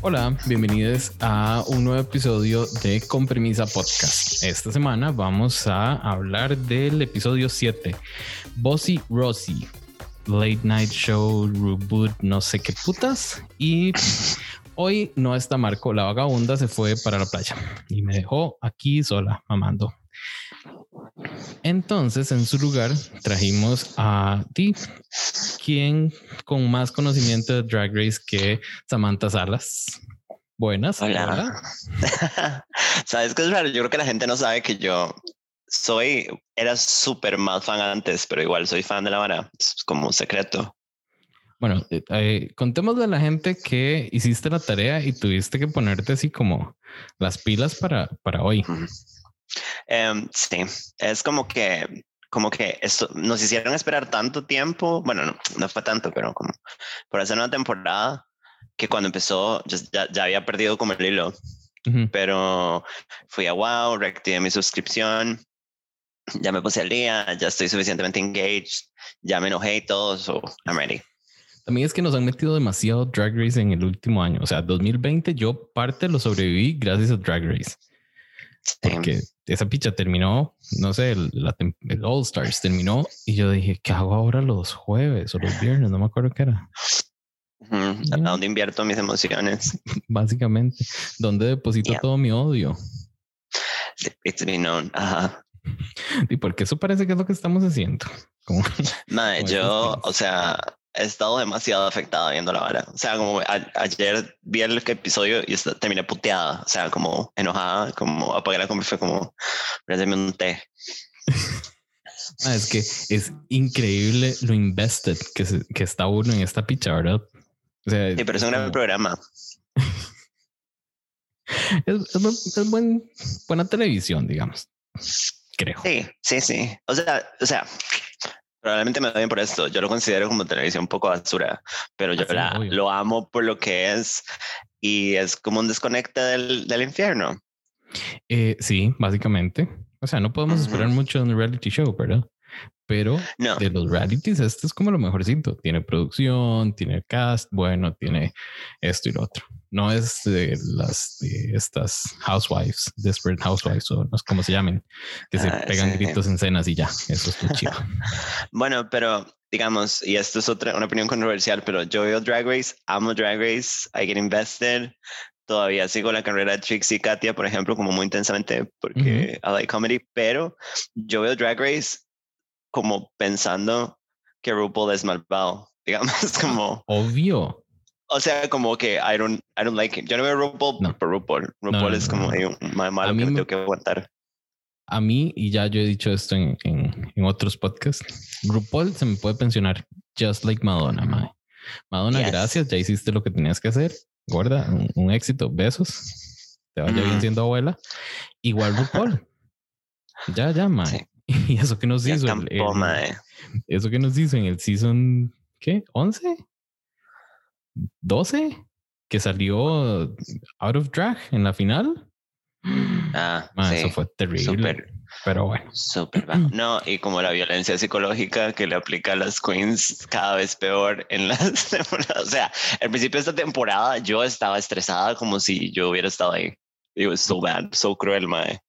Hola, bienvenidos a un nuevo episodio de Compremisa Podcast. Esta semana vamos a hablar del episodio 7, Bossy Rossi, Late Night Show, Reboot, no sé qué putas. Y hoy no está Marco, la vagabunda se fue para la playa y me dejó aquí sola, mamando. Entonces, en su lugar, trajimos a ti, quien con más conocimiento de Drag Race que Samantha Salas. Buenas. Hola. ¿Sabes qué es raro? Yo creo que la gente no sabe que yo soy, era súper mal fan antes, pero igual soy fan de la vara. Es como un secreto. Bueno, eh, eh, contémosle a la gente que hiciste la tarea y tuviste que ponerte así como las pilas para, para hoy. Em, sí, es como que, como que esto, nos hicieron esperar tanto tiempo, bueno, no, no fue tanto, pero como por hacer una temporada que cuando empezó ya, ya había perdido como el hilo. Pero fui a Wow, reactivé mi suscripción, ya me puse al día, ya estoy suficientemente engaged, ya me enojé y todo, so I'm ready. También es que nos han metido demasiado Drag Race en el último año. O sea, 2020 yo parte lo sobreviví gracias a Drag Race. Porque esa picha terminó, no sé, el, All Stars terminó y yo dije, ¿qué hago ahora los jueves o los viernes? No me acuerdo qué era. ¿A dónde invierto mis emociones? Básicamente, ¿dónde deposito todo mi odio? Ajá. Y porque eso parece que es lo que estamos haciendo. Como, yo, o sea, he estado demasiado afectada viendo la vara. O sea, como ayer vi el episodio y terminé puteada. O sea, como enojada, como apagué la comida fue como, préndeme un té. Ah, es que es increíble lo invested que, que está uno en esta picha, ¿verdad? O sea, sí, pero es un gran programa. es, es, buen, buena televisión, digamos. Creo. Sí, sí, sí. O sea, o sea, Probablemente me bien por esto. Yo lo considero como televisión un poco basura, pero yo la, lo amo por lo que es y es como un desconecte del, del infierno. Eh, sí, básicamente. O sea, no podemos esperar mucho en un reality show, ¿verdad? Pero de los realities, este es como lo mejorcito. Tiene producción, tiene cast, bueno, tiene esto y lo otro. No es de las de estas housewives, desperate housewives o no sé cómo se llamen, que se ah, pegan gritos en cenas y ya. Eso es muy chido. bueno, pero digamos, y esto es otra una opinión controversial, pero yo veo Drag Race, amo Drag Race, I get invested. Todavía sigo la carrera de Trixie y Katia, por ejemplo, como muy intensamente porque I like comedy, pero yo veo Drag Race como pensando que RuPaul es malvado, digamos, como... Obvio. O sea, como que I don't, I don't like it. Yo no veo RuPaul no. por RuPaul. RuPaul es como más malo que me tengo que aguantar. A mí, y ya yo he dicho esto en, en, en, otros podcasts, RuPaul se me puede pensionar just like Madonna, mae. Madonna, gracias, ya hiciste lo que tenías que hacer. Guarda, un, éxito, besos. Te vaya bien mm. siendo abuela. Igual RuPaul. ya, ya, mae. Y eso que nos hizo. eso que nos hizo en el season, ¿qué? ¿11? ¿12? Que salió out of drag en la final. Ah, eso fue terrible. pero bueno. Súper No, y como la violencia psicológica que le aplica a las queens cada vez peor en las temporadas. O sea, al principio de esta temporada yo estaba estresada como si yo hubiera estado ahí. It was so bad, so cruel, mae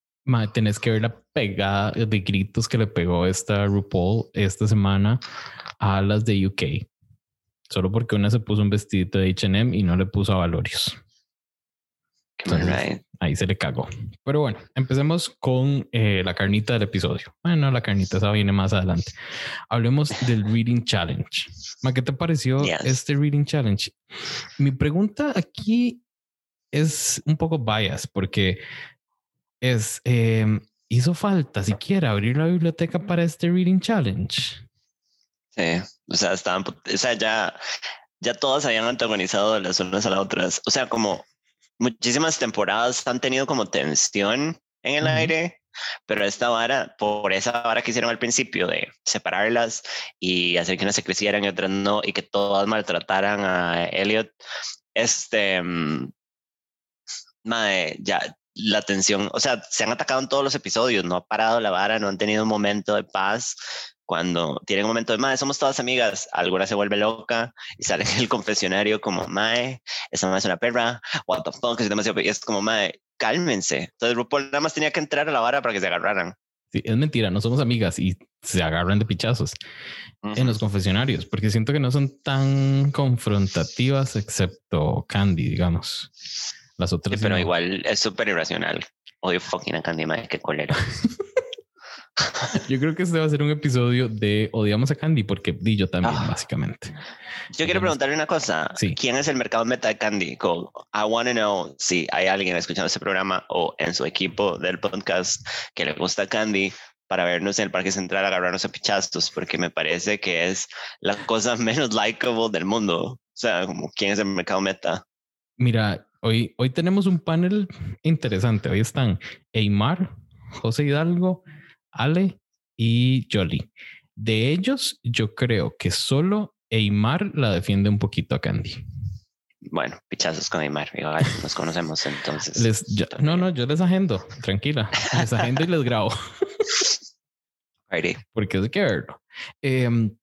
tenés que ver la pegada de gritos que le pegó esta RuPaul esta semana a las de UK. Solo porque una se puso un vestidito de HM y no le puso a Valorios. Ahí se le cagó. Pero bueno, empecemos con eh, la carnita del episodio. Bueno, la carnita esa viene más adelante. Hablemos del Reading Challenge. ¿Qué te pareció este Reading Challenge? Mi pregunta aquí es un poco bias porque es, em, ¿hizo falta siquiera abrir la biblioteca para este Reading Challenge? Sí, o sea, estaban, o sea, ya, ya todas habían antagonizado las unas a las otras. O sea, como muchísimas temporadas han tenido como tensión en el aire, pero esta vara, por esa vara que hicieron al principio de separarlas y hacer que unas se crecieran y otras no, y que todas maltrataran a Elliot, este, mm, madre, ya, la tensión, o sea, se han atacado en todos los episodios, no ha parado la vara, no han tenido un momento de paz. Cuando tienen un momento de, mae, somos todas amigas, alguna se vuelve loca y sale en el confesionario como, mae, esa mae es una perra, what the fuck, es demasiado, y es como, mae, cálmense. Entonces RuPaul nada más tenía que entrar a la vara para que se agarraran. Sí, es mentira, no somos amigas y se agarran de pichazos en los confesionarios, porque siento que no son tan confrontativas, excepto Candy, digamos. Las otras. pero igual es súper irracional. Odio fucking a Candy, madre, qué colero. yo creo que este va a ser un episodio de odiamos a Candy, porque di yo también, ah. básicamente. Yo quiero preguntarle una cosa. ¿Quién es el mercado meta de Candy? I want to know si hay alguien escuchando este programa o en su equipo del podcast que le gusta Candy para vernos en el Parque Central agarrarnos a pichazos, porque me parece que es la cosa menos likable del mundo. O sea, como quién es el mercado meta. Mira, hoy, hoy tenemos un panel interesante. Hoy están Eymar, José Hidalgo, Ale y Jolly. De ellos, yo creo que solo Eymar la defiende un poquito a Candy. Bueno, pichazos con Eymar, nos conocemos entonces. no, no, yo les agendo, tranquila. Les agendo y les grabo. Porque es que verlo. Em,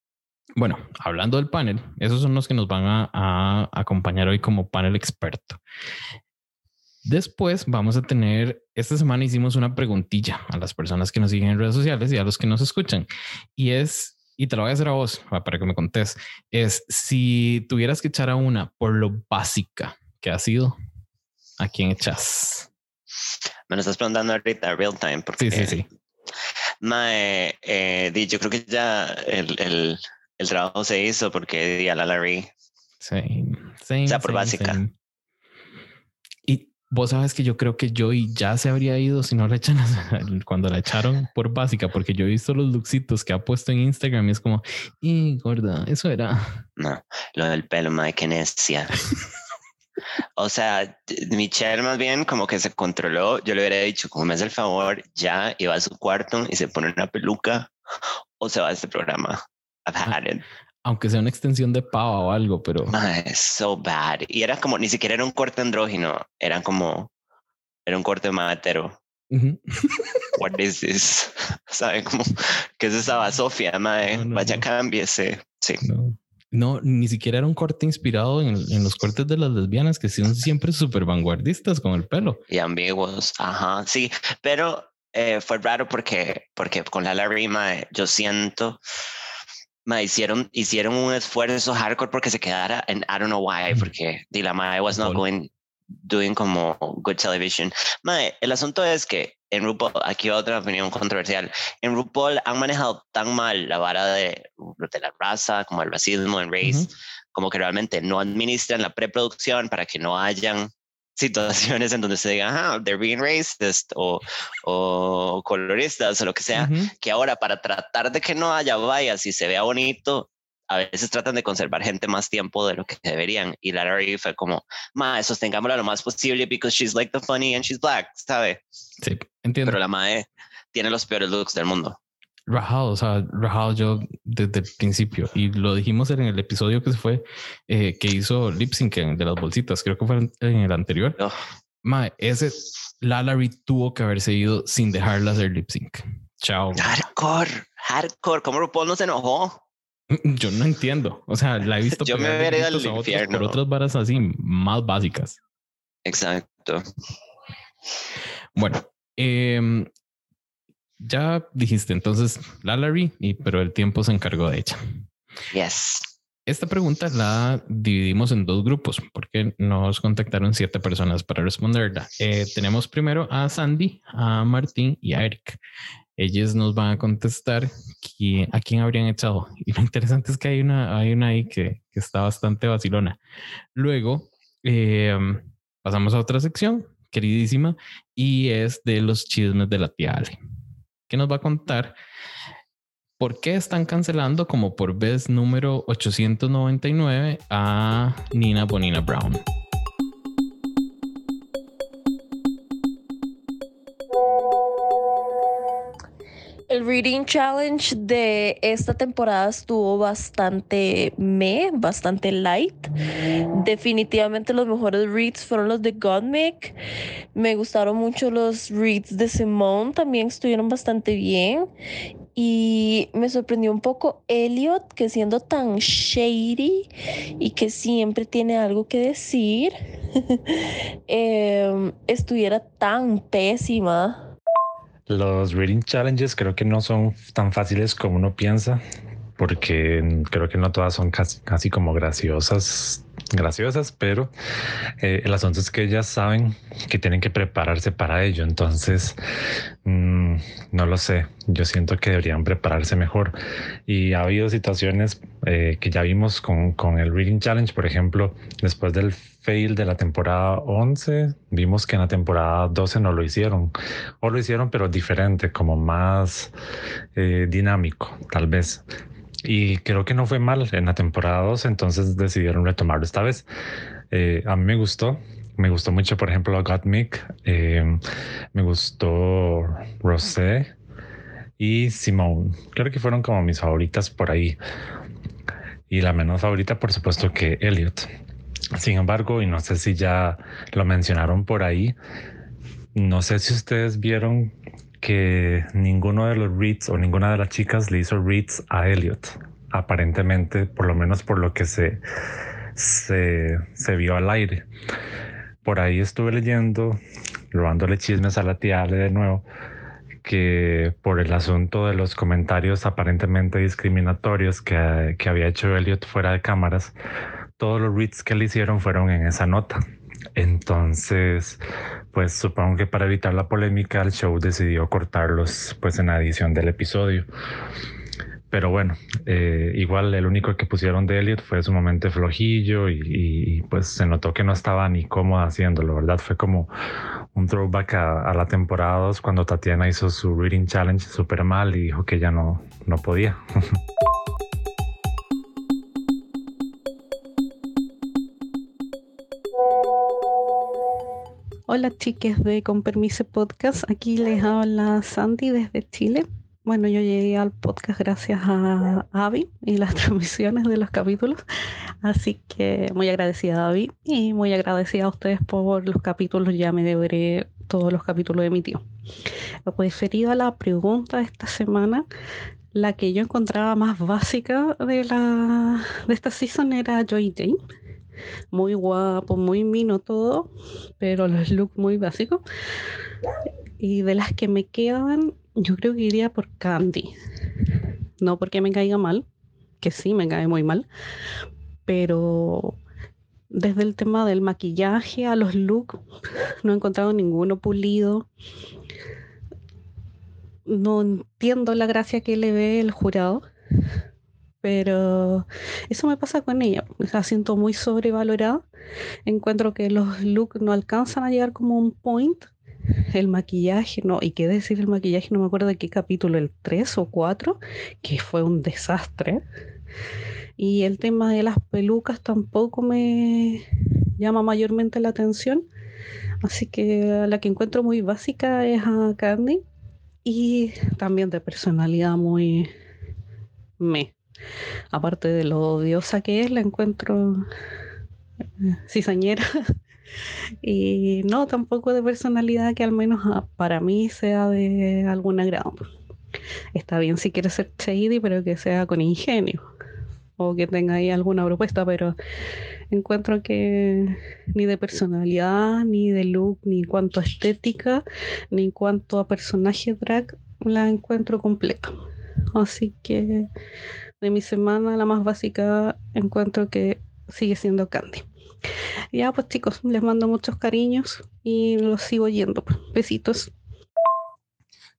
bueno, hablando del panel, esos son los que nos van a, acompañar hoy como panel experto. Después vamos a tener, esta semana hicimos una preguntilla a las personas que nos siguen en redes sociales y a los que nos escuchan. Y es, y te lo voy a hacer a vos para que me contés, es si tuvieras que echar a una por lo básica que ha sido, ¿a quién echas? Me lo estás preguntando ahorita, real time. Porque... Sí, sí, sí. Mae, eh, yo creo que ya el, el, el trabajo se hizo porque di a la Larry. Sí, sí. O sea, por básica. Y vos sabes que yo creo que Joey ya se habría ido si no la echan cuando la echaron por básica, porque yo he visto los looksitos que ha puesto en Instagram y es como, y gorda, eso era. No, lo del pelo, mae, que necia. O sea, Michelle más bien como que se controló. Yo le hubiera dicho, como me hace el favor, ya iba a su cuarto y se pone una peluca o se va a este programa. I've had it. Aunque sea una extensión de pava o algo, pero. Es so bad. Y era como, ni siquiera era un corte andrógino, eran como, era un corte matero. What is this? ¿Saben cómo? ¿Qué es esa Sofía, mae? Vaya, cámbiese. Sí. No, ni siquiera era un corte inspirado en, los cortes de las lesbianas que son siempre súper vanguardistas con el pelo. Y ambiguos, ajá, sí, pero eh, fue raro porque, porque con la Larima yo siento, me hicieron, hicieron un esfuerzo hardcore porque se quedara en I don't know why, porque la I was not going, doing como good television. el asunto es que en RuPaul, aquí otra opinión controversial, en RuPaul han manejado tan mal la vara de, de la raza, como el racismo en race, como que realmente no administran la preproducción para que no hayan situaciones en donde se diga, ah, they're being racist o, o coloristas o lo que sea, que ahora para tratar de que no haya vallas y se vea bonito, a veces tratan de conservar gente más tiempo de lo que deberían. Y Larry fue como, ma, sostengámosla lo más posible because she's like the funny and she's black, ¿sabe? Sí, entiendo. Pero la mae tiene los peores looks del mundo. Rajado, o sea, rajado yo desde el principio y lo dijimos en el episodio que se fue, eh, que hizo lip sync de las bolsitas, creo que fue en el anterior. Ma, ese Larry tuvo que haberse ido sin dejarla hacer lip sync. Chao. Hardcore, hardcore. ¿Cómo RuPaul no se enojó? Yo no entiendo. O sea, la he visto. Yo me hubiera ido al infierno. Por otras varas así más básicas. Exacto. Bueno, em, ya dijiste entonces la Larry, y, pero el tiempo se encargó de ella. Yes. Esta pregunta la dividimos en dos grupos porque nos contactaron siete personas para responderla. Eh, tenemos primero a Sandy, a Martín y a Eric ellos nos van a contestar a quién habrían echado. Y lo interesante es que hay una, hay una ahí que, está bastante vacilona. Luego em, pasamos a otra sección, queridísima, y es de los chismes de la tía Ale, que nos va a contar por qué están cancelando como por vez número 899 a Nina Bonina Brown. Reading challenge de esta temporada estuvo bastante me, bastante light. Definitivamente los mejores reads fueron los de Godmick. Me gustaron mucho los reads de Simone, también estuvieron bastante bien. Y me sorprendió un poco Elliot, que siendo tan shady y que siempre tiene algo que decir, em, estuviera tan pésima. Los reading challenges creo que no son tan fáciles como uno piensa, porque creo que no todas son casi, casi como graciosas graciosas, pero eh, el asunto es que ellas saben que tienen que prepararse para ello. Entonces, mm, no lo sé. Yo siento que deberían prepararse mejor. Y ha habido situaciones eh, que ya vimos con, con, el Reading Challenge, por ejemplo, después del fail de la temporada 11, vimos que en la temporada 12 no lo hicieron. O lo hicieron, pero diferente, como más eh, dinámico, tal vez y creo que no fue mal en la temporada 2, entonces decidieron retomarlo esta vez. Eh, a mí me gustó, me gustó mucho, por ejemplo, Gottmik, eh, me gustó Rosé y Simone. Creo que fueron como mis favoritas por ahí. Y la menos favorita, por supuesto, que Elliot. Sin embargo, y no sé si ya lo mencionaron por ahí, no sé si ustedes vieron que ninguno de los reads o ninguna de las chicas le hizo reads a Elliot, aparentemente, por lo menos por lo que se, se, vio al aire. Por ahí estuve leyendo, robándole chismes a la tía Ale de nuevo, que por el asunto de los comentarios aparentemente discriminatorios que, que había hecho Elliot fuera de cámaras, todos los reads que le hicieron fueron en esa nota. Entonces, pues supongo que para evitar la polémica, el show decidió cortarlos pues en la edición del episodio. Pero bueno, eh, igual el único que pusieron de Elliot fue su momento flojillo y, pues se notó que no estaba ni cómoda haciéndolo, ¿verdad? Fue como un throwback a, la temporada 2 cuando Tatiana hizo su Reading Challenge súper mal y dijo que ya no, no podía. Hola chiques de Con Permiso Podcast, aquí les habla Sandy desde Chile. Bueno, yo llegué al podcast gracias a Avi y las transmisiones de los capítulos, así que muy agradecida a Avi y muy agradecida a ustedes por los capítulos, ya me deberé todos los capítulos de mi tío. Referido a la pregunta de esta semana, la que yo encontraba más básica de, la, de esta season era Joy Jane muy guapo, muy mino todo, pero los looks muy básicos. Y de las que me quedan, yo creo que iría por Candy. No porque me caiga mal, que sí me cae muy mal, pero desde el tema del maquillaje a los looks, no he encontrado ninguno pulido. No entiendo la gracia que le ve el jurado pero eso me pasa con ella. La siento muy sobrevalorada. Encuentro que los looks no alcanzan a llegar como un point. El maquillaje, no, y qué decir el maquillaje, no me acuerdo de qué capítulo, el 3 o 4, que fue un desastre. Y el tema de las pelucas tampoco me llama mayormente la atención. Así que la que encuentro muy básica es a Candy. Y también de personalidad muy me. Aparte de lo odiosa que es, la encuentro eh, cizañera. y no, tampoco de personalidad que al menos ah, para mí sea de algún agrado. Está bien si quiere ser shady, pero que sea con ingenio. O que tenga ahí alguna propuesta, pero encuentro que ni de personalidad, ni de look, ni en cuanto a estética, ni en cuanto a personaje drag, la encuentro completa. Así que de mi semana, la más básica, encuentro que sigue siendo Candy. Ya pues chicos, les mando muchos cariños y los sigo yendo. Besitos.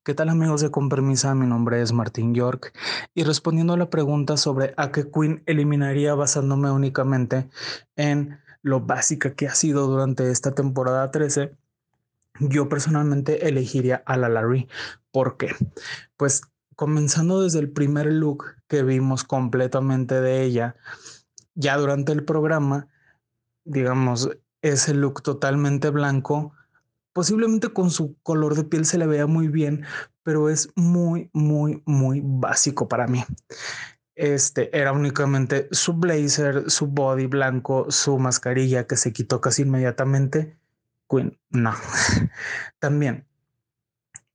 ¿Qué tal amigos de Con? Mi nombre es Martín York y respondiendo a la pregunta sobre a qué Queen eliminaría basándome únicamente en lo básica que ha sido durante esta temporada 13, yo personalmente elegiría a la Larry. ¿Por qué? Pues comenzando desde el primer look que vimos completamente de ella, ya durante el programa, digamos, ese look totalmente blanco, posiblemente con su color de piel se le vea muy bien, pero es muy, muy, muy básico para mí. Este era únicamente su blazer, su body blanco, su mascarilla que se quitó casi inmediatamente. Queen, no. También,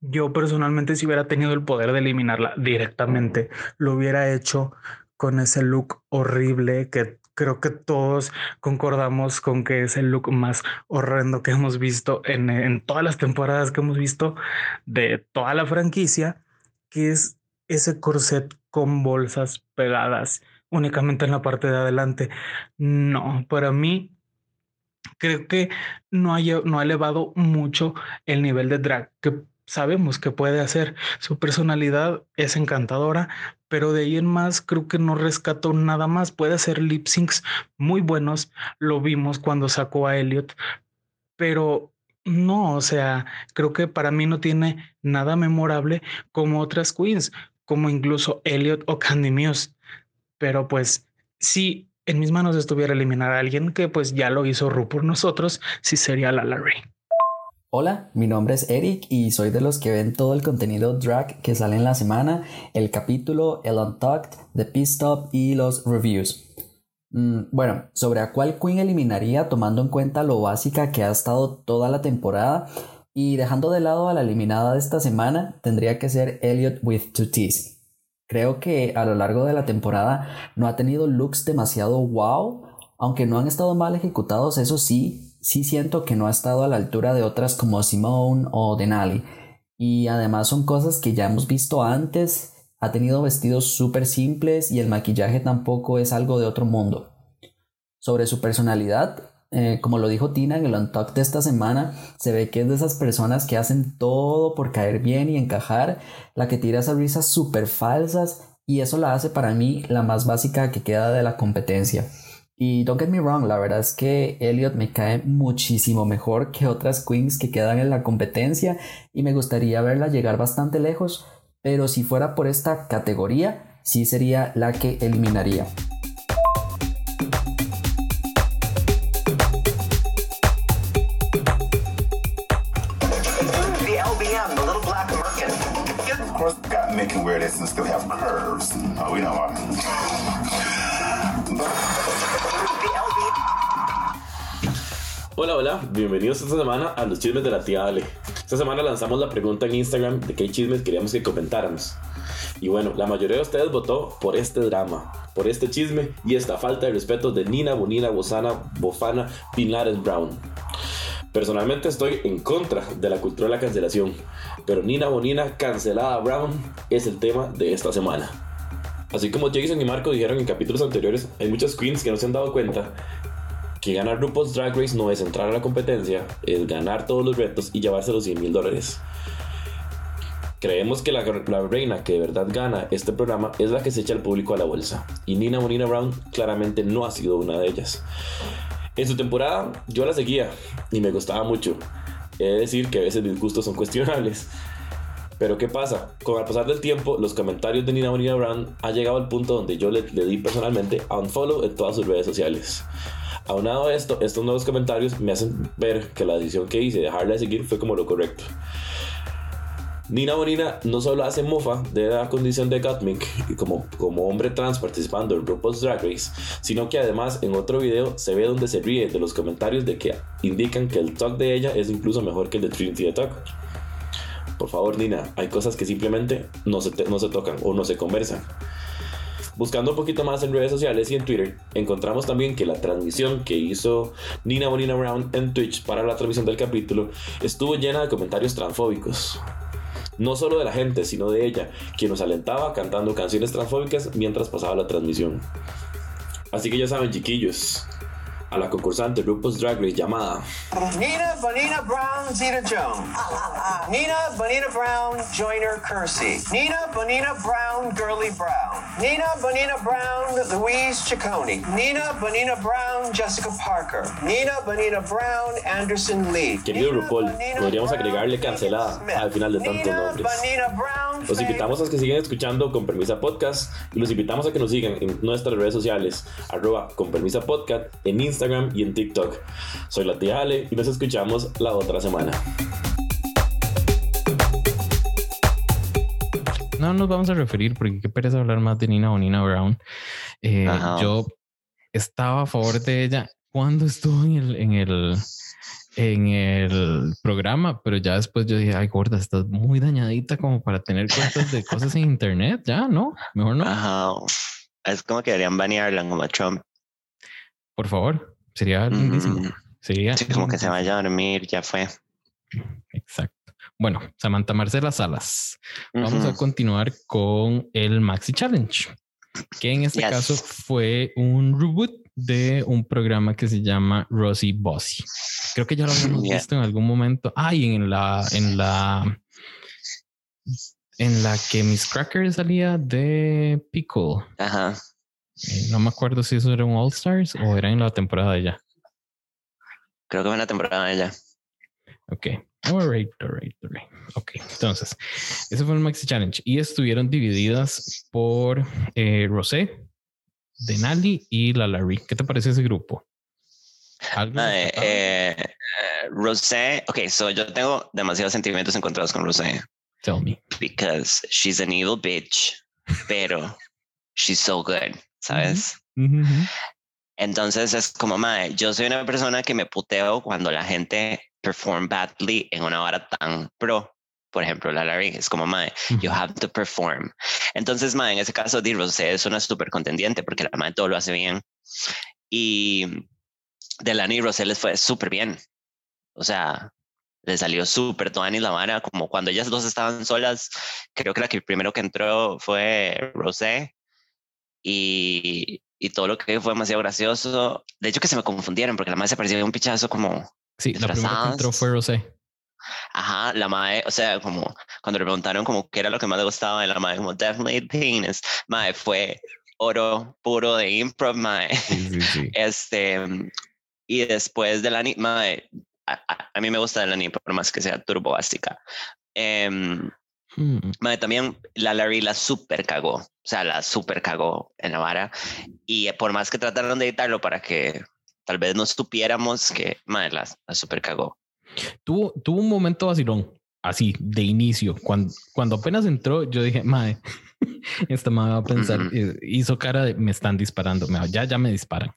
yo personalmente, si hubiera tenido el poder de eliminarla directamente, lo hubiera hecho con ese look horrible que creo que todos concordamos con que es el look más horrendo que hemos visto en, en todas las temporadas que hemos visto de toda la franquicia, que es ese corset con bolsas pegadas únicamente en la parte de adelante. No, para mí creo que no ha, no ha elevado mucho el nivel de drag que sabemos que puede hacer. Su personalidad es encantadora, pero de ahí en más creo que no rescató nada más. Puede hacer lip syncs muy buenos. Lo vimos cuando sacó a Elliot, pero no, o sea, creo que para mí no tiene nada memorable como otras queens, como incluso Elliot o Candy Muse. Pero pues si en mis manos estuviera eliminar a alguien que pues ya lo hizo Ru por nosotros, sí sería la Larry. Hola, mi nombre es Eric y soy de los que ven todo el contenido drag que sale en la semana, el capítulo, el Untucked, The Stop y los reviews. Mm, bueno, sobre a cuál Queen eliminaría tomando en cuenta lo básica que ha estado toda la temporada y dejando de lado a la eliminada de esta semana, tendría que ser Elliot with two T's. Creo que a lo largo de la temporada no ha tenido looks demasiado wow, aunque no han estado mal ejecutados, eso sí, sí siento que no ha estado a la altura de otras como Simone o Denali. Y además son cosas que ya hemos visto antes. Ha tenido vestidos súper simples y el maquillaje tampoco es algo de otro mundo. Sobre su personalidad, eh, como lo dijo Tina en el Untalk de esta semana, se ve que es de esas personas que hacen todo por caer bien y encajar, la que tira esas risas súper falsas y eso la hace para mí la más básica que queda de la competencia. Y don't get me wrong, la verdad es que Elliot me cae muchísimo mejor que otras queens que quedan en la competencia y me gustaría verla llegar bastante lejos, pero si fuera por esta categoría, sí sería la que eliminaría. Hola, hola, bienvenidos esta semana a los chismes de la tía Ale. Esta semana lanzamos la pregunta en Instagram de qué chismes queríamos que comentáramos. Y bueno, la mayoría de ustedes votó por este drama, por este chisme y esta falta de respeto de Nina, Bonina, Bozana, Bofana, Pinares Brown. Personalmente estoy en contra de la cultura de la cancelación, pero Nina Bonina cancelada Brown es el tema de esta semana. Así como Jason y Marco dijeron en capítulos anteriores, hay muchas queens que no se han dado cuenta que ganar grupos Drag Race no es entrar a la competencia, es ganar todos los retos y llevarse los 100 mil dólares. Creemos que la, reina que de verdad gana este programa es la que se echa al público a la bolsa. Y Nina Monina Brown claramente no ha sido una de ellas. En su temporada yo la seguía y me gustaba mucho. He de decir que a veces mis gustos son cuestionables. Pero ¿qué pasa? Con el pasar del tiempo, los comentarios de Nina Monina Brown han llegado al punto donde yo le, le di personalmente a un follow en todas sus redes sociales. Aunado a esto, estos nuevos comentarios me hacen ver que la decisión que hice de dejarla de seguir fue como lo correcto. Nina Bonina no solo hace mofa de la condición de Gottmik como, como hombre trans participando en RuPaul's Drag Race, sino que además en otro video se ve donde se ríe de los comentarios de que indican que el talk de ella es incluso mejor que el de Trinity the Talk. Por favor, Nina, hay cosas que simplemente no se, no se tocan o no se conversan. Buscando un poquito más en redes sociales y en Twitter, encontramos también que la transmisión que hizo Nina Bonina Brown en Twitch para la transmisión del capítulo estuvo llena de comentarios transfóbicos. No solo de la gente, sino de ella, quien nos alentaba cantando canciones transfóbicas mientras pasaba la transmisión. Así que ya saben, chiquillos, a la concursante RuPaul's Drag Race llamada Nina Bonina Brown Zeta Jones. Nina Bonina Brown Joyner Kersey. Nina Bonina Brown Girly Brown. Nina Bonina Brown Louise Ciccone. Nina Bonina Brown Jessica Parker. Nina Bonina Brown Anderson Lee. Querido RuPaul, podríamos agregarle cancelada al final de tantos nombres. Los invitamos a que sigan escuchando Con Permisa Podcast y los invitamos a que nos sigan en nuestras redes sociales, arroba Con Permisa Podcast, en Instagram y en TikTok. Soy la tía Ale y nos escuchamos la otra semana. no nos vamos a referir porque qué pereza hablar más de Nina o Nina Brown. Eh, yo estaba a favor de ella cuando estuvo en el, en el en el programa, pero ya después yo dije, ay, gorda, estás muy dañadita como para tener cuentas de cosas en internet, ya, ¿no? Mejor no, Ajá. Es como que deberían banearla como a Trump. por favor, sería lindísimo. Mm, Sería sí, como que se vaya a dormir, ya fue. Exacto. Bueno, Samantha Marcela Salas. Vamos a continuar con el Maxi Challenge, que en este Yes. caso fue un reboot de un programa que se llama Rosie Bossy. Creo que ya lo habíamos Yeah. visto en algún momento. Ah, y en la, en la, en la que Miss Cracker salía de Pickle. Ajá. No me acuerdo si eso era un All Stars o era en la temporada de ella. Creo que fue una temporada de ella. Ok. Alright, alright, alright. Ok, entonces, ese fue el Maxi Challenge y estuvieron divididas por eh, Rosé, Denali y la Larry. ¿Qué te parece ese grupo? ¿Algo rescatable? eh, eh, Rosé, ok, so yo tengo demasiados sentimientos encontrados con Rosé Tell me. because she's an evil bitch, pero she's so good, ¿sabes? Entonces es como, mae, yo soy una persona que me puteo cuando la gente perform badly en una hora tan pro. Por ejemplo, la Larry es como, mae, you have to perform. Entonces, mae, en ese caso, Di Rosé es una súper contendiente porque la mae todo lo hace bien. Y Delany y Rosé les fue súper bien. O sea, le salió súper Tuani la vara, como cuando ellas dos estaban solas. Creo que la que primero que entró fue Rosé. Y, y todo lo que fue demasiado gracioso. De hecho, que se me confundieron porque la madre se parecía un pichazo como. Sí, la primera que entró fue Rosé. Ajá, la madre, o sea, como cuando le preguntaron como qué era lo que más le gustaba de la madre, como definitely penis. Madre, fue oro puro de improv, madre. Sí, sí, sí. Este, y después de la ni- madre, a, a- a mí me gusta de la ni, por más que sea turbo básica. Em, Hmm. Mae, también la Larry la super cagó, o sea, la super cagó en la vara. Y por más que trataron de editarlo para que tal vez no supiéramos que, mae, la, la super cagó. Tuvo, tuvo un momento vacilón, así, de inicio. Cuando, cuando apenas entró, yo dije, madre, esta madre va a pensar, eh, hizo cara de me están disparando, ya, ya me disparan.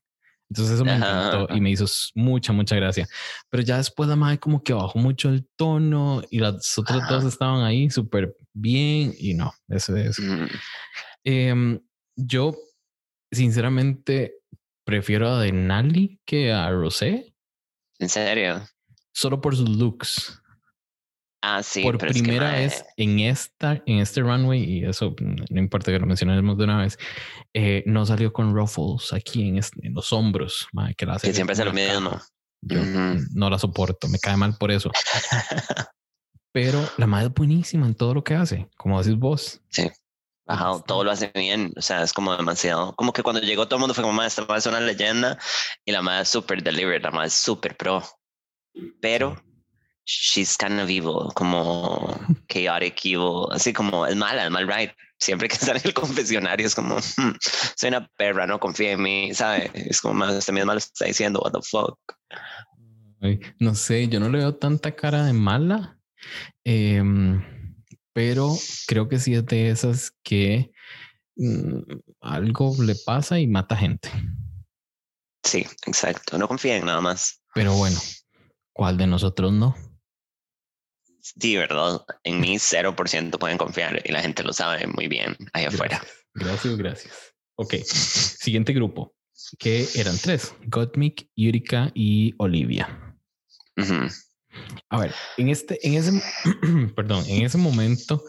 Entonces eso me encantó ajá. y me hizo mucha, mucha gracia. Pero ya después la madre como que bajó mucho el tono y las otras Ajá. dos estaban ahí súper bien y no, eso es. Mm, Em, yo, sinceramente, prefiero a Denali que a Rosé, En serio. solo por sus looks. Ah, sí. por pero es que, primera vez en esta, en este runway, y eso no importa que lo mencionemos de una vez, eh, no salió con ruffles aquí en, este- en los hombros, mae, que la hace Que siempre como lo mismo. Yo no la soporto, me cae mal por eso. Pero la madre es buenísima en todo lo que hace, como decís vos. Ajá, todo lo hace bien, o sea, es como demasiado, como que cuando llegó todo el mundo fue como, "Ma, esta madre es una leyenda y la madre es super delivered, la madre es super pro, pero she's kind of evil, como chaotic evil, así como es mala, es mal right, siempre que sale el confesionario es como, "Hmm, soy una perra, no confía en mí, ¿sabe? Es como, "Ma, usted misma lo está diciendo, what the fuck. No sé, yo no le veo tanta cara de mala, em, pero creo que sí es de esas que mm, algo le pasa y mata gente. Sí, exacto, no confía en nada más. Pero bueno, ¿cuál de nosotros no? Sí, ¿verdad? En mí 0% pueden confiar y la gente lo sabe muy bien allá afuera. Gracias, gracias. Ok, siguiente grupo, que eran tres, Gottmik, Yurika y Olivia. A ver, en este, en ese, perdón, en ese momento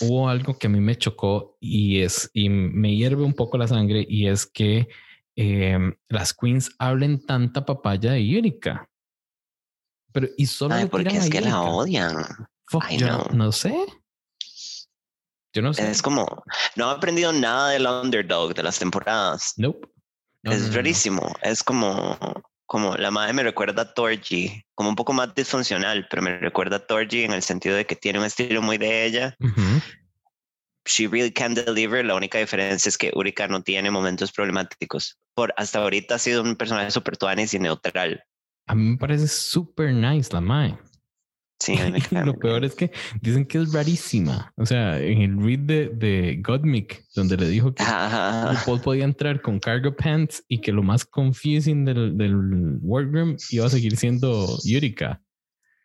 hubo algo que a mí me chocó y es, y me hierve un poco la sangre y es que em, las queens hablen tanta papaya de Yurika. Pero, y solo Ay, porque es que la odian. Fuck, Ay, yo no. sé. Yo no sé. Es como, no he aprendido nada del underdog de las temporadas. Nope. No, es no, rarísimo. Es como, como la madre me recuerda a Torji, como un poco más disfuncional, pero me recuerda a Torji en el sentido de que tiene un estilo muy de ella. Ujú. She really can deliver. La única diferencia es que Urika no tiene momentos problemáticos. Por hasta ahorita ha sido un personaje super tuanis y neutral. A mí me parece súper nice la Mae. Sí, Lo peor es que dicen que es rarísima. O sea, en el read de, de Godmick, donde le dijo que. RuPaul podía entrar con cargo pants y que lo más confusing del, del workroom iba a seguir siendo Yurika.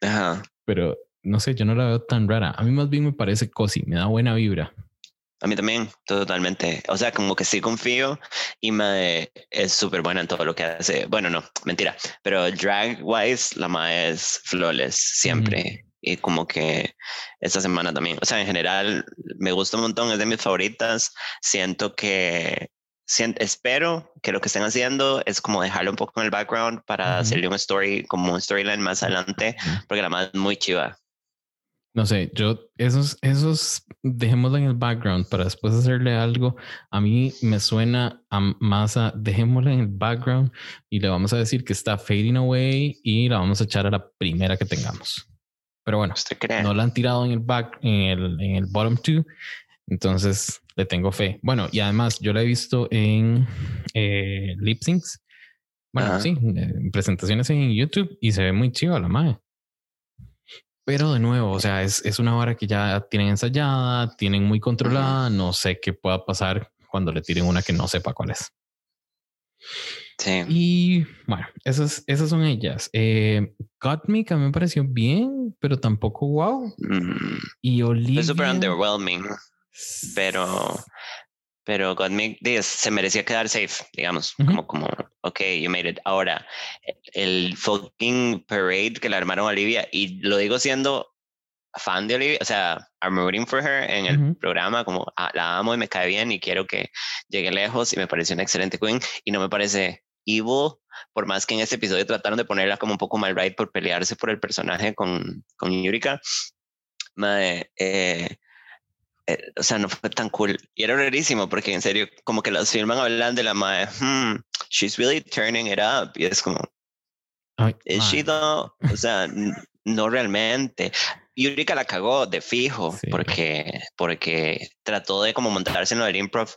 Ajá. Pero no sé, yo no la veo tan rara. A mí más bien me parece cozy, me da buena vibra. A mí también, totalmente. O sea, como que sí confío y me es súper buena en todo lo que hace. Bueno, no, mentira. Pero drag wise, la mae es flawless siempre. Y como que esta semana también. O sea, en general, me gusta un montón, es de mis favoritas. Siento que, sien- espero que lo que estén haciendo es como dejarlo un poco en el background para Ujú. hacerle un story, como un storyline más adelante, porque la mae es muy chiva. No sé, yo esos, esos, dejémoslo en el background para después hacerle algo. A mí me suena a más a dejémoslo en el background y le vamos a decir que está fading away y la vamos a echar a la primera que tengamos. Pero bueno, no la han tirado en el back, en el, en el bottom two. Entonces le tengo fe. Bueno, y además yo la he visto en eh, lip syncs. Bueno, Ajá. sí, en presentaciones en YouTube y se ve muy chiva la madre. Pero de nuevo, o sea, es, es una vara que ya tienen ensayada, tienen muy controlada. No sé qué pueda pasar cuando le tiren una que no sepa cuál es. Sí. Y bueno, esas, esas son ellas. Eh, Gottmik a mí me pareció bien, pero tampoco wow. Mm, Y Olivia. Fue súper underwhelming. pero pero Gottmik Díaz se merecía quedar safe, digamos, Ujú. como como ok, you made it. Ahora el fucking parade que le armaron a Olivia y lo digo siendo fan de Olivia, o sea, I'm rooting for her en el Ujú. programa, como ah, la amo y me cae bien y quiero que llegue lejos y me parece una excelente queen y no me parece evil, por más que en este episodio trataron de ponerla como un poco mal right por pelearse por el personaje con, con Yurika. Mae, eh, eh, o sea, no fue tan cool. Y era rarísimo porque en serio, como que las filman hablan de la madre, hmm, she's really turning it up. Y es como, Ay, ¿is she though? O sea, no realmente. Yurika la cagó de fijo Sí. porque, porque trató de como montarse en lo del improv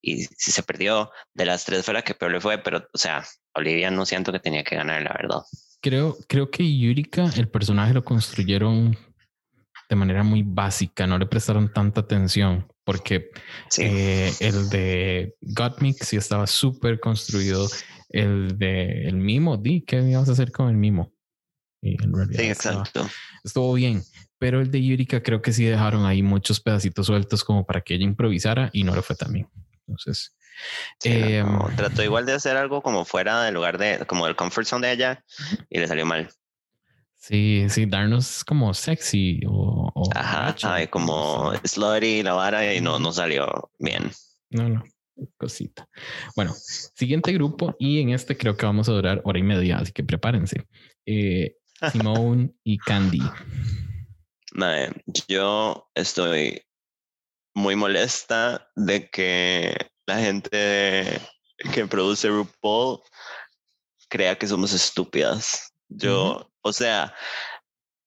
y si se perdió de las tres fue la que peor le fue, pero o sea, Olivia no siento que tenía que ganar, la verdad. Creo, creo que Yurika, el personaje lo construyeron de manera muy básica, no le prestaron tanta atención, porque Sí, eh, el de Gottmik sí estaba súper construido, el de el mimo, di, ¿qué íbamos a hacer con el mimo? Y en realidad sí, estaba- exacto. estuvo bien, pero el de Yurika creo que sí dejaron ahí muchos pedacitos sueltos como para que ella improvisara y no le fue tan bien. Entonces, Sí, Em, no, trató igual de hacer algo como fuera del lugar de, como del comfort zone de ella y le salió mal. Sí, sí, darnos como sexy o... o Ajá, ay, como slutty la vara y no, no salió bien. No, no, cosita. Bueno, siguiente grupo y en este creo que vamos a durar hora y media, así que prepárense. Eh, Simone y Candy. Mae, yo estoy muy molesta de que la gente que produce RuPaul crea que somos estúpidas. Yo, o sea,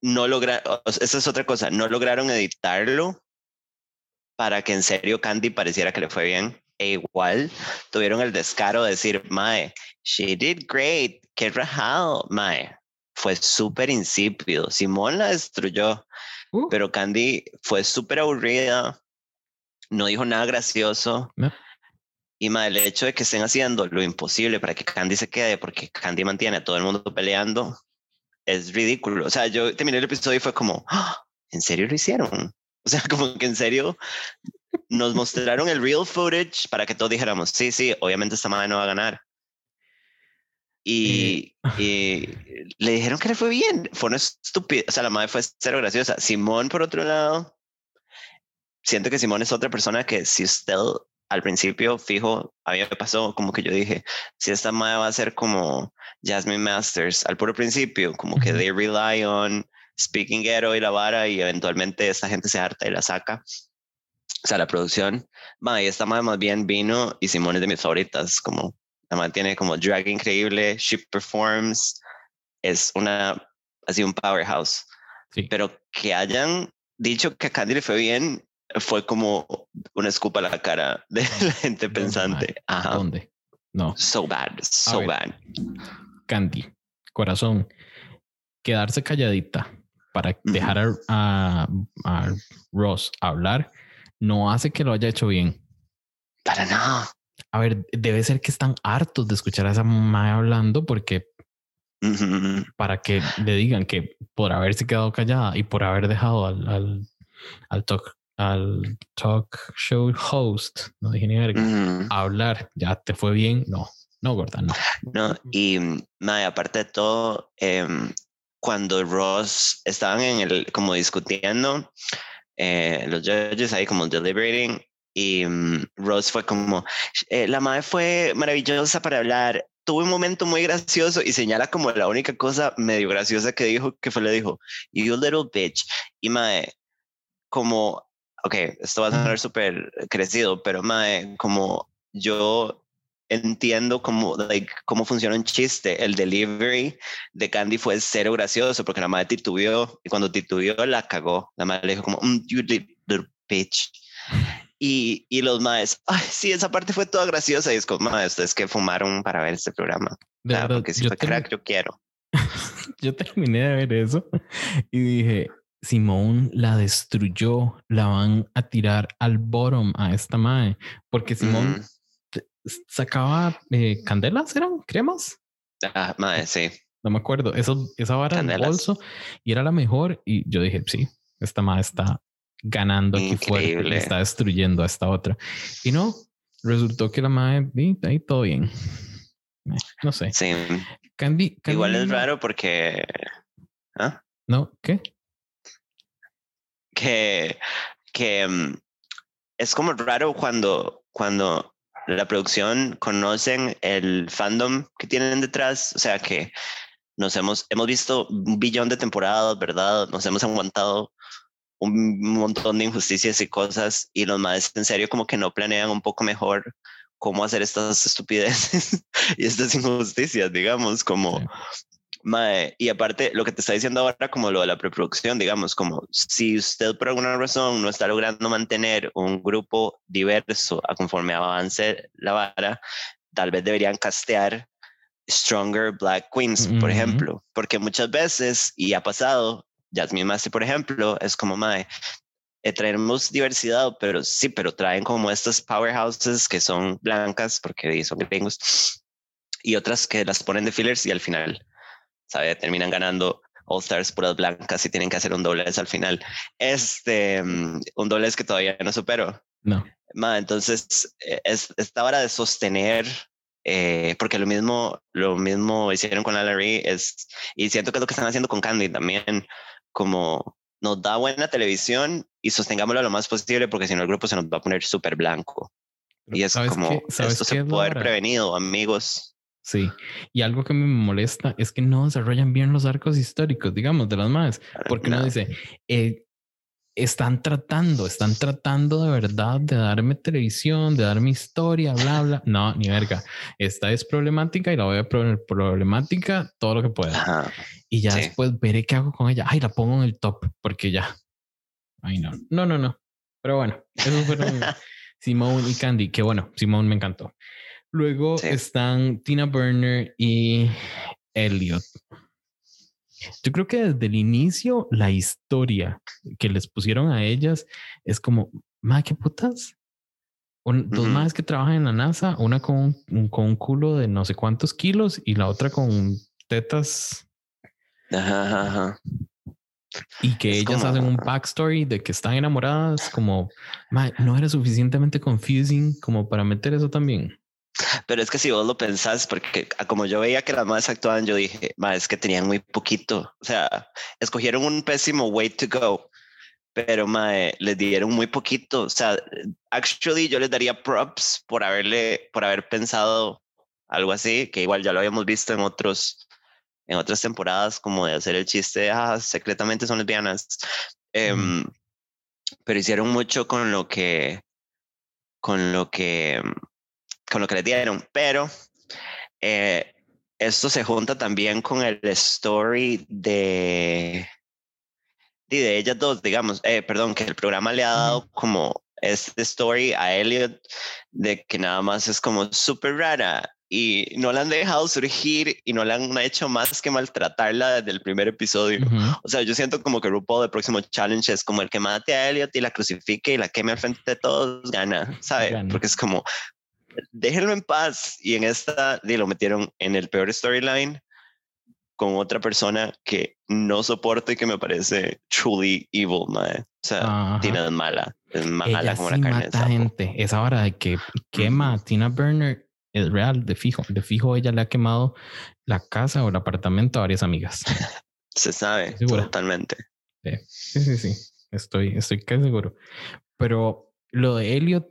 no lograron, esa es otra cosa, no lograron editarlo para que en serio Candy pareciera que le fue bien. E igual tuvieron el descaro de decir, Mae, she did great, qué rajado, Mae. Fue súper insípido. Simón la destruyó, Uh, pero Candy fue súper aburrida, no dijo nada gracioso. No. Y mae, el hecho de que estén haciendo lo imposible para que Candy se quede, porque Candy mantiene a todo el mundo peleando, es ridículo. O sea, yo terminé el episodio y fue como, "Ah, ¿en serio lo hicieron? O sea, como que en serio nos mostraron el real footage para que todos dijéramos, sí, sí, obviamente esta madre no va a ganar. Y, y le dijeron que le fue bien. Fue una estúpida. O sea, la madre fue cero graciosa. Simón, por otro lado, siento que Simón es otra persona que si usted al principio, fijo, a mí me pasó como que yo dije, si esta madre va a ser como Jasmine Masters al puro principio, como que they rely on speaking ghetto y la vara y eventualmente esta gente se harta y la saca. O sea, la producción. Ma, y esta madre más bien vino y Simón es de mis favoritas, como la madre tiene como drag increíble, she performs, es una, así un powerhouse. sí. Pero que hayan dicho que a Candy le fue bien, fue como una escupa a la cara de la gente ¿Dónde, pensante. Ajá. ¿Dónde? No, So bad, so ver. bad. Candy, corazón, quedarse calladita para dejar a, a, a Ross hablar, no hace que lo haya hecho bien. Para nada. A ver, debe ser que están hartos de escuchar a esa mamá hablando porque para que le digan que por haberse quedado callada y por haber dejado al, al, al talk al talk show host, no dije ni verga, Ujú. hablar, ya te fue bien, no, no, gorda, no. No, y mae, aparte de todo, em, cuando Ross estaban en el, como discutiendo, eh, los judges ahí como deliberating, y mm, Ross fue como, eh, la madre fue maravillosa para hablar, tuve un momento muy gracioso y señala como la única cosa medio graciosa que dijo, que fue le dijo, you little bitch, y mae, como, ok, esto va a sonar súper crecido, pero mae, como yo entiendo cómo, like, cómo funciona un chiste. El delivery de Candy fue cero gracioso porque la madre titubeó y cuando titubeó la cagó. La madre le dijo como, "Mm, you li- little bitch. Y, y los maes, ay, sí, esa parte fue toda graciosa. Y es como, madre, ustedes que fumaron para ver este programa. De verdad, porque si yo fue crack, yo quiero. yo terminé de ver eso y dije, Simón la destruyó, la van a tirar al bottom a esta mae, porque Simón sacaba eh, candelas, eran cremas, Ah, madre, sí. no me acuerdo, eso, esa vara del bolso y era la mejor y yo dije, sí, esta mae está ganando aquí fuerte, está destruyendo a esta otra. Y no, resultó que la mae, ahí todo bien. No sé. Sí. Candy, Candy Igual es raro porque... ¿Ah? No, ¿qué? Que, mm, es como raro cuando, cuando la producción conocen el fandom que tienen detrás, o sea que nos hemos, hemos visto un billón de temporadas, ¿verdad? Nos hemos aguantado un montón de injusticias y cosas y los más en serio como que no planean un poco mejor cómo hacer estas estupideces y estas injusticias, digamos, como... Mae, y aparte, lo que te está diciendo ahora, como lo de la preproducción, digamos, como si usted por alguna razón no está logrando mantener un grupo diverso a conforme avance la vara, tal vez deberían castear stronger black queens, por Ujú. ejemplo, porque muchas veces, y ha pasado, Jasmine Massey, por ejemplo, es como, mae, eh, traemos diversidad, pero sí, pero traen como estas powerhouses que son blancas, porque son gringos, y otras que las ponen de fillers y al final ¿sabe? Terminan ganando All Stars puras blancas y tienen que hacer un doblez al final. Este, mm, un doblez que todavía no supero. No. Ma, entonces, eh, es esta hora de sostener, eh, porque lo mismo, lo mismo hicieron con la Larry, es, y siento que es lo que están haciendo con Candy también, como nos da buena televisión y sostengámoslo lo más posible, porque si no el grupo se nos va a poner súper blanco. Pero Y es ¿sabes como, qué? ¿Sabes esto qué se es puede haber prevenido, amigos. Sí, y algo que me molesta es que no desarrollan bien los arcos históricos, digamos, de las madres, porque uno No. dice, eh, están tratando, están tratando de verdad de darme televisión, de darme historia, bla, bla. No, ni verga. Esta es problemática y la voy a poner problemática todo lo que pueda. Ajá. Y ya sí. después veré qué hago con ella. Ay, la pongo en el top, porque ya. Ay, no, no, no, no. Pero bueno, esos fueron Simone y Candy, que bueno, Simone me encantó. Luego Sí. están Tina Burner y Elliot. Yo creo que desde el inicio la historia que les pusieron a ellas es como, ma, qué putas. Un- Dos Ujú. más que trabajan en la NASA, una con un, con un culo de no sé cuántos kilos y la otra con tetas Ajá, ajá, ajá. y que Es ellas como- hacen un backstory de que están enamoradas, como "Ma, no era suficientemente confusing como para meter eso también. Pero es que si vos lo pensás, porque como yo veía que las madres actuaban, yo dije, "Ma, es que tenían muy poquito. O sea, escogieron un pésimo way to go, pero mae, les dieron muy poquito. O sea, actually yo les daría props por haberle, por haber pensado algo así, que igual ya lo habíamos visto en otros, en otras temporadas, como de hacer el chiste, de, ah, secretamente son lesbianas. Em, pero hicieron mucho con lo que, con lo que, con lo que les dieron, pero eh, esto se junta también con el story de, de, ellas dos, digamos, eh, perdón, que el programa le ha dado como este story a Elliot de que nada más es como súper rara y no la han dejado surgir y no la han hecho más que maltratarla desde el primer episodio. O sea, yo siento como que RuPaul, el próximo challenge, es como el que mate a Elliot y la crucifique y la queme al frente de todos, gana, ¿sabes? Porque es como, déjenlo en paz. Y en esta, y lo metieron en el peor storyline con otra persona que no soporto y que me parece truly evil, mae. O sea, Tina es mala, es mala como la carne mata gente. Esa hora de que quema a Tina Burner es real, de fijo. De fijo ella le ha quemado la casa o el apartamento a varias amigas. Se sabe, totalmente. Sí, sí, sí. Estoy, estoy casi seguro. Pero lo de Elliot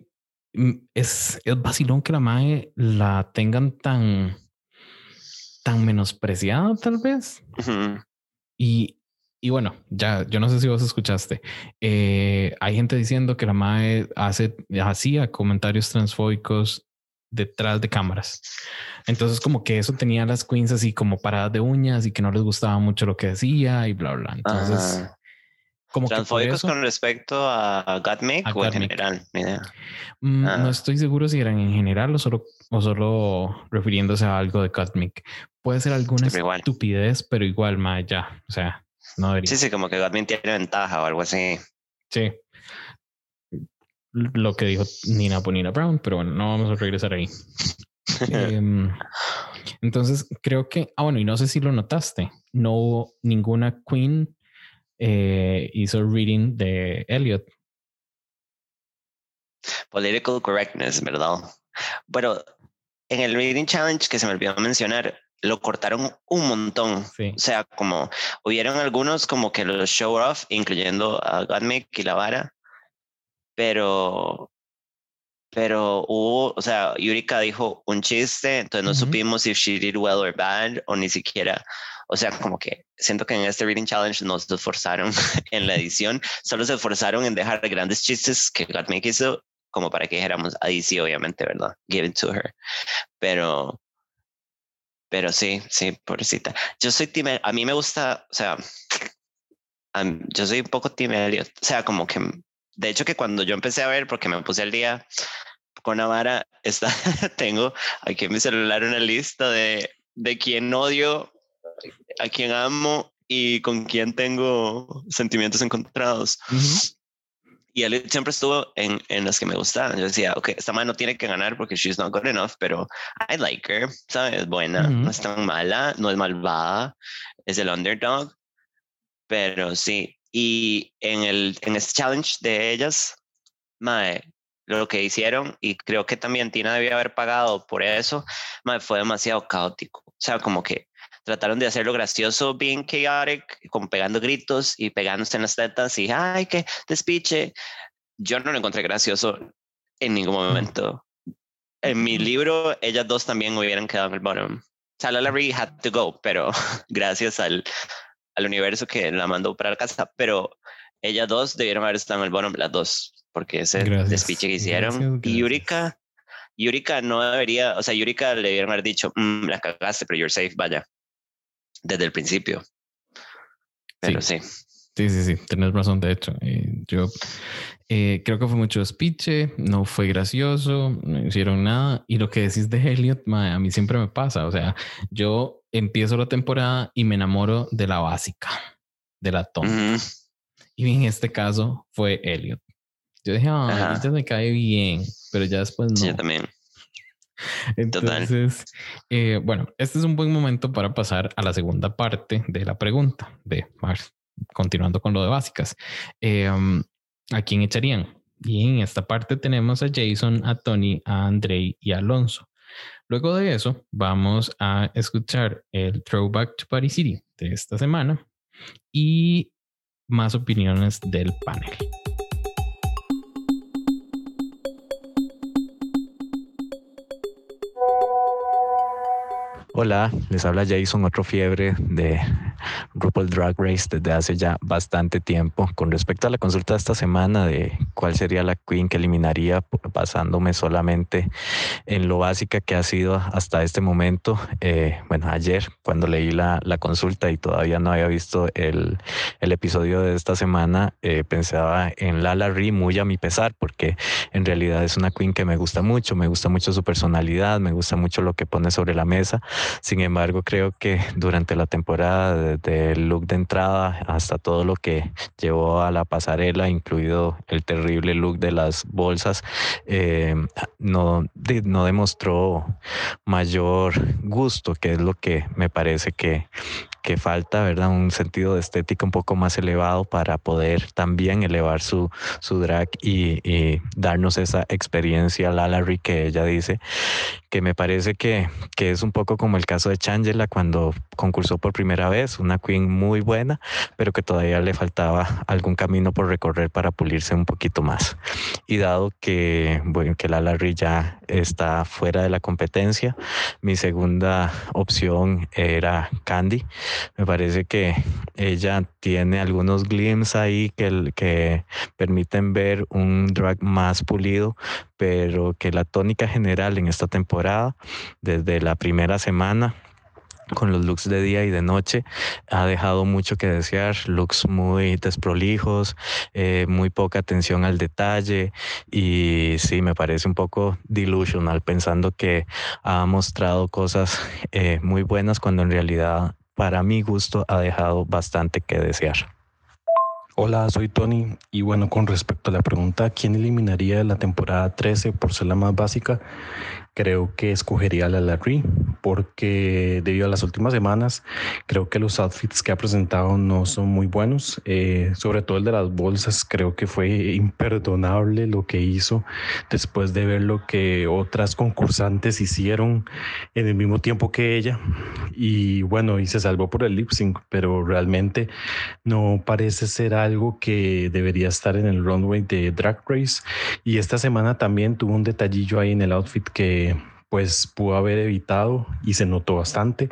es, es vacilón que la madre la tengan tan tan menospreciado tal vez. y, y, bueno, ya, yo no sé si vos escuchaste. Eh, hay gente diciendo que la MAE hace, hacía comentarios transfóbicos detrás de cámaras. Entonces como que eso tenía a las queens así como paradas de uñas y que no les gustaba mucho lo que decía y bla, bla. Entonces... Como Transfóbicos con respecto a Gottmik o en general. Mm, no ah. estoy seguro si eran en general o solo, o solo refiriéndose a algo de Gottmik. Puede ser alguna estupidez, pero igual, más ya. O sea, no debería. Sí, sí, como que Gottmik tiene ventaja o algo así. Sí. Lo que dijo Nina Bonina Brown, pero bueno, no vamos a regresar ahí. Em, entonces, creo que. Ah, bueno, y no sé si lo notaste. No hubo ninguna queen eh, hizo reading de Elliot. Political correctness, ¿verdad? Bueno, en el reading challenge que se me olvidó mencionar, lo cortaron un montón. O sea, como hubieron algunos como que los show off, incluyendo a Godmick y la vara, pero pero hubo, o sea, Yurika dijo un chiste, entonces no supimos si she did well or bad, o ni siquiera, o sea, como que siento que en este Reading Challenge nos esforzaron en la edición, solo se esforzaron en dejar grandes chistes que Gottmik hizo, como para que dijéramos, ahí sí, obviamente, ¿verdad? Give it to her. Pero, pero sí, sí, pobrecita. Yo soy team, a mí me gusta, o sea, yo soy un poco Elliot, o sea, como que, de hecho que cuando yo empecé a ver, porque me puse al día con Amara, está, tengo aquí en mi celular una lista de, de quién odio a quien amo y con quien tengo sentimientos encontrados. Y él siempre estuvo en, en las que me gustaban. Yo decía, ok, esta madre no tiene que ganar porque she's not good enough, pero I like her, ¿sabes? Es buena, no es tan mala, no es malvada, es el underdog, pero sí. Y en, el, en este challenge de ellas, mae, lo que hicieron, y creo que también Tina debía haber pagado por eso, mae, fue demasiado caótico. O sea, como que trataron de hacerlo gracioso, bien chaotic, como pegando gritos y pegándose en las tetas y, ay, qué despiche. Yo no lo encontré gracioso en ningún momento. En mi libro, ellas dos también hubieran quedado en el bottom. Sala Larry had to go, pero gracias al, al universo que la mandó para la casa, pero ellas dos debieron haber estado en el bottom, las dos, porque ese despiche que hicieron. Y Yurika, Yurika no debería, o sea, Yurika le debieron haber dicho, mm, la cagaste, pero you're safe, vaya desde el principio. Pero sí. sí. Sí, sí, tenés razón, de hecho. Eh, yo eh, creo que fue mucho speech, no fue gracioso, no hicieron nada. Y lo que decís de Elliot, a mí siempre me pasa. O sea, yo empiezo la temporada y me enamoro de la básica, de la tonta. Y en este caso fue Elliot. Yo dije, ah, me cae bien, pero ya después no. Sí, yo también. Entonces, eh, bueno, este es un buen momento para pasar a la segunda parte de la pregunta de continuando con lo de básicas. Eh, um, ¿A quién echarían? Y en esta parte tenemos a Jason, a Tony, a Andrei y a Alonso. Luego de eso, vamos a escuchar el Throwback to Paris City de esta semana y más opiniones del panel. Hola, les habla Jason, otro fiebre de RuPaul Drag Race desde hace ya bastante tiempo. Con respecto a la consulta de esta semana de cuál sería la queen que eliminaría, basándome solamente en lo básica que ha sido hasta este momento. Eh, bueno, ayer cuando leí la, la, consulta y todavía no había visto el, el episodio de esta semana, eh, pensaba en Lala Ri muy a mi pesar, porque en realidad es una queen que me gusta mucho, me gusta mucho su personalidad, me gusta mucho lo que pone sobre la mesa sin embargo, creo que durante la temporada, desde el look de entrada hasta todo lo que llevó a la pasarela, incluido el terrible look de las bolsas, eh, no, no demostró mayor gusto, que es lo que me parece que, que falta, ¿verdad? Un sentido de estética un poco más elevado para poder también elevar su, su drag y, y darnos esa experiencia Lalari que ella dice, que me parece que, que es un poco como el caso de Changela cuando concursó por primera vez, una queen muy buena, pero que todavía le faltaba algún camino por recorrer para pulirse un poquito más. Y dado que, bueno, que Lalari ya está fuera de la competencia, mi segunda opción era Candy me parece que ella tiene algunos glimpses ahí que, que permiten ver un drag más pulido, pero que la tónica general en esta temporada, desde la primera semana, con los looks de día y de noche ha dejado mucho que desear, looks muy desprolijos, eh, muy poca atención al detalle y sí, me parece un poco delusional pensando que ha mostrado cosas eh, muy buenas cuando en realidad para mi gusto ha dejado bastante que desear. Hola, soy Tony y bueno, con respecto a la pregunta, ¿quién eliminaría la temporada 13 por ser la más básica? Creo que escogería la Larry porque debido a las últimas semanas creo que los outfits que ha presentado no son muy buenos. Eh, sobre todo el de las bolsas creo que fue imperdonable lo que hizo después de ver lo que otras concursantes hicieron en el mismo tiempo que ella. Y bueno y se salvó por el lip sync pero realmente no parece ser algo que debería estar en el runway de Drag Race. Y esta semana también tuvo un detallillo ahí en el outfit que pues pudo haber evitado y se notó bastante.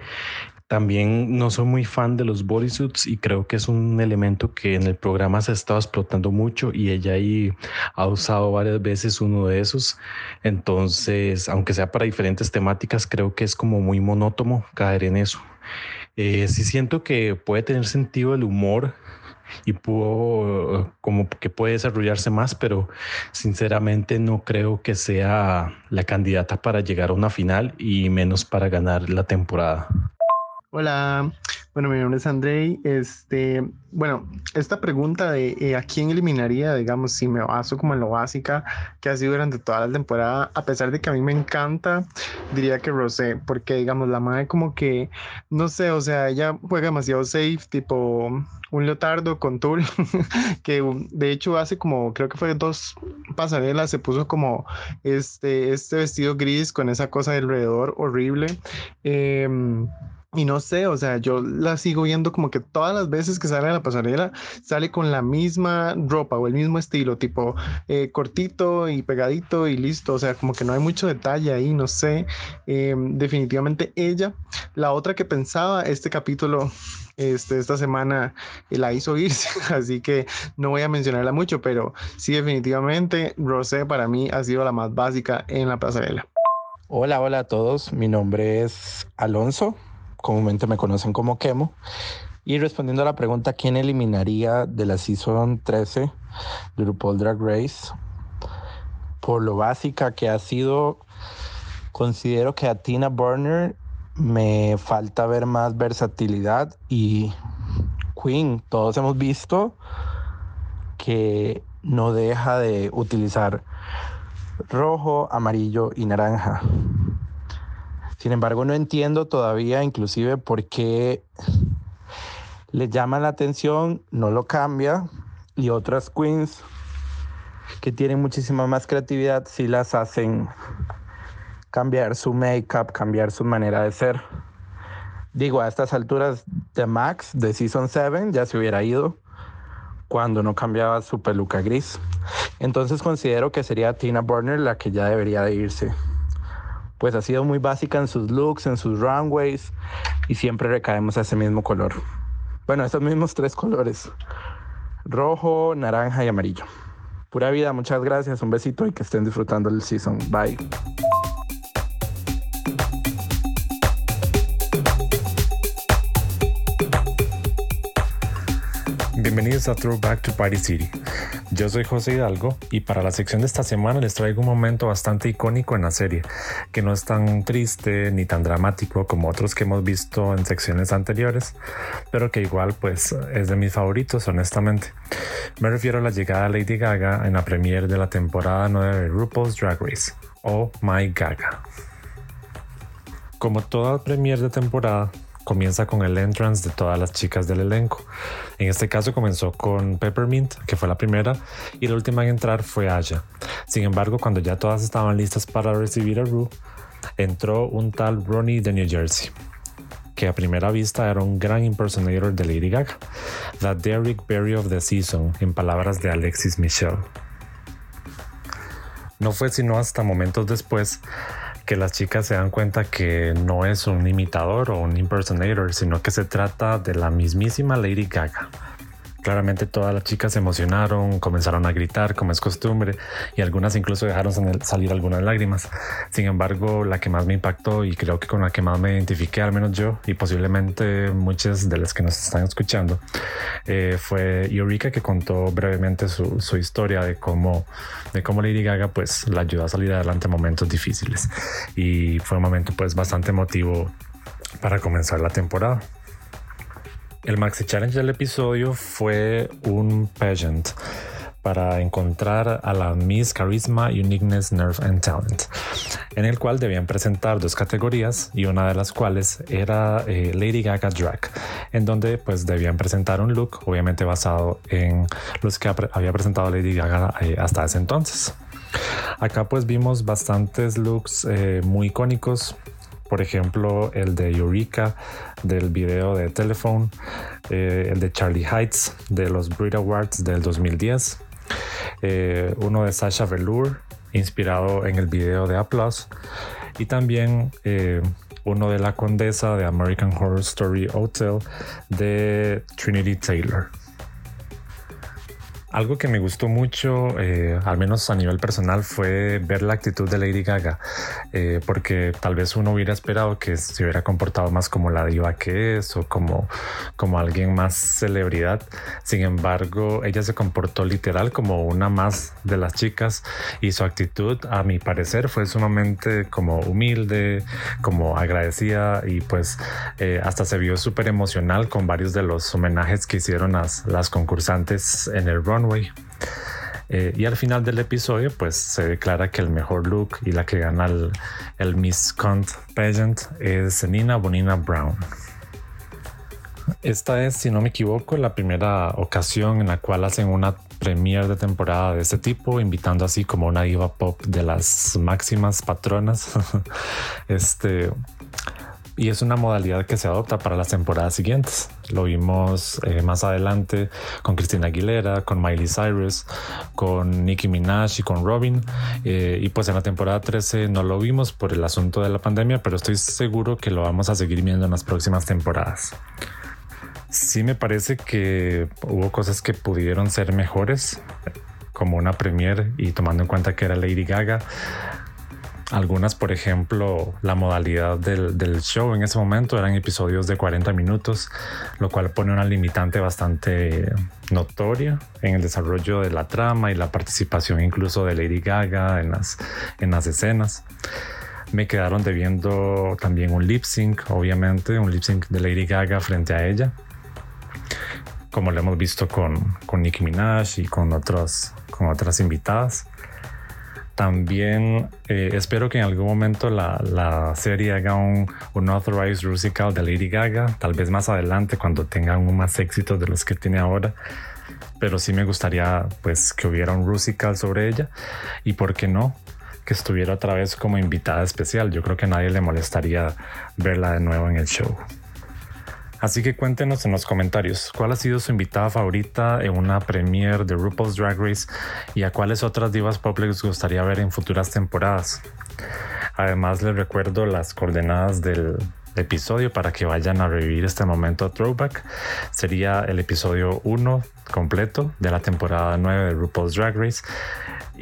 También no soy muy fan de los bodysuits y creo que es un elemento que en el programa se ha estado explotando mucho y ella ahí ha usado varias veces uno de esos. Entonces, aunque sea para diferentes temáticas, creo que es como muy monótono caer en eso. Eh, sí siento que puede tener sentido el humor y pudo como que puede desarrollarse más, pero sinceramente no creo que sea la candidata para llegar a una final y menos para ganar la temporada. Hola, bueno, mi nombre es Andrei. Este, bueno, esta pregunta de eh, a quién eliminaría, digamos, si me baso como en lo básica que ha sido durante toda la temporada, a pesar de que a mí me encanta, diría que Rosé, porque digamos, la madre como que, no sé, o sea, ella juega demasiado safe, tipo un leotardo con tul, que de hecho hace como, creo que fue dos pasarelas, se puso como este, este vestido gris con esa cosa alrededor horrible. Eh, y no sé, o sea, yo la sigo viendo como que todas las veces que sale a la pasarela sale con la misma ropa o el mismo estilo, tipo eh, cortito y pegadito y listo. O sea, como que no hay mucho detalle ahí, no sé. Eh, definitivamente ella. La otra que pensaba, este capítulo este, esta semana eh, la hizo irse, así que no voy a mencionarla mucho, pero sí, definitivamente Rosé para mí ha sido la más básica en la pasarela. Hola, hola a todos. Mi nombre es Alonso comúnmente me conocen como Kemo. Y respondiendo a la pregunta, ¿quién eliminaría de la Season 13 de RuPaul Drag Race? Por lo básica que ha sido, considero que a Tina Burner me falta ver más versatilidad y Queen, todos hemos visto que no deja de utilizar rojo, amarillo y naranja. Sin embargo, no entiendo todavía inclusive por qué le llama la atención, no lo cambia y otras queens que tienen muchísima más creatividad sí las hacen cambiar su make-up, cambiar su manera de ser. Digo, a estas alturas de Max, de Season 7, ya se hubiera ido cuando no cambiaba su peluca gris. Entonces considero que sería Tina Burner la que ya debería de irse pues ha sido muy básica en sus looks, en sus runways y siempre recaemos a ese mismo color. Bueno, estos mismos tres colores, rojo, naranja y amarillo. Pura vida, muchas gracias, un besito y que estén disfrutando el season. Bye. Bienvenidos a Throwback to Party City. Yo soy José Hidalgo y para la sección de esta semana les traigo un momento bastante icónico en la serie, que no es tan triste ni tan dramático como otros que hemos visto en secciones anteriores, pero que igual pues es de mis favoritos honestamente. Me refiero a la llegada de Lady Gaga en la premiere de la temporada 9 de RuPaul's Drag Race, Oh My Gaga. Como toda premiere de temporada, comienza con el entrance de todas las chicas del elenco. En este caso comenzó con Peppermint, que fue la primera, y la última en entrar fue Aya. Sin embargo, cuando ya todas estaban listas para recibir a Rue, entró un tal Ronnie de New Jersey, que a primera vista era un gran impersonator de Lady Gaga, the Derrick Barry of the Season, en palabras de Alexis Michelle. No fue sino hasta momentos después que las chicas se dan cuenta que no es un imitador o un impersonator, sino que se trata de la mismísima Lady Gaga. Claramente todas las chicas se emocionaron, comenzaron a gritar como es costumbre y algunas incluso dejaron salir algunas lágrimas. Sin embargo, la que más me impactó y creo que con la que más me identifiqué, al menos yo y posiblemente muchas de las que nos están escuchando, eh, fue Eureka que contó brevemente su, historia de cómo, de cómo Lady Gaga pues la ayudó a salir adelante en momentos difíciles y fue un momento pues bastante emotivo para comenzar la temporada. El Maxi Challenge del episodio fue un pageant para encontrar a la Miss Charisma, Uniqueness, Nerve and Talent, en el cual debían presentar dos categorías y una de las cuales era eh, Lady Gaga Drag, en donde pues debían presentar un look obviamente basado en los que había presentado Lady Gaga eh, hasta ese entonces. Acá pues vimos bastantes looks eh, muy icónicos, por ejemplo el de Eureka del video de Telephone, eh, el de Charlie Heights de los Brit Awards del 2010, eh, uno de Sasha Velour inspirado en el video de Applause y también eh, uno de la condesa de American Horror Story Hotel de Trinity Taylor. Algo que me gustó mucho, eh, al menos a nivel personal, fue ver la actitud de Lady Gaga, eh, porque tal vez uno hubiera esperado que se hubiera comportado más como la diva que es o como, como alguien más celebridad. Sin embargo, ella se comportó literal como una más de las chicas y su actitud, a mi parecer, fue sumamente como humilde, como agradecida y pues eh, hasta se vio súper emocional con varios de los homenajes que hicieron las, las concursantes en el run eh, y al final del episodio, pues se declara que el mejor look y la que gana el, Miss Cunt Pageant es Nina Bonina Brown. Esta es, si no me equivoco, la primera ocasión en la cual hacen una premiere de temporada de este tipo, invitando así como una diva pop de las máximas patronas. este y es una modalidad que se adopta para las temporadas siguientes. Lo vimos eh, más adelante con Cristina Aguilera, con Miley Cyrus, con Nicki Minaj y con Robin. Eh, y pues en la temporada 13 no lo vimos por el asunto de la pandemia, pero estoy seguro que lo vamos a seguir viendo en las próximas temporadas. Sí me parece que hubo cosas que pudieron ser mejores, como una premiere y tomando en cuenta que era Lady Gaga algunas, por ejemplo, la modalidad del, show en ese momento eran episodios de 40 minutos, lo cual pone una limitante bastante notoria en el desarrollo de la trama y la participación incluso de Lady Gaga en las, en las escenas. Me quedaron debiendo también un lip sync, obviamente, un lip sync de Lady Gaga frente a ella, como lo hemos visto con, con Nicki Minaj y con, otros, con otras invitadas. También eh, espero que en algún momento la, serie haga un, un authorized musical de Lady Gaga, tal vez más adelante cuando tengan más éxito de los que tiene ahora. Pero sí me gustaría pues que hubiera un musical sobre ella y por qué no que estuviera otra vez como invitada especial. Yo creo que a nadie le molestaría verla de nuevo en el show. Así que cuéntenos en los comentarios cuál ha sido su invitada favorita en una premiere de RuPaul's Drag Race y a cuáles otras divas pop les gustaría ver en futuras temporadas. Además les recuerdo las coordenadas del episodio para que vayan a revivir este momento throwback. Sería el episodio 1 completo de la temporada 9 de RuPaul's Drag Race.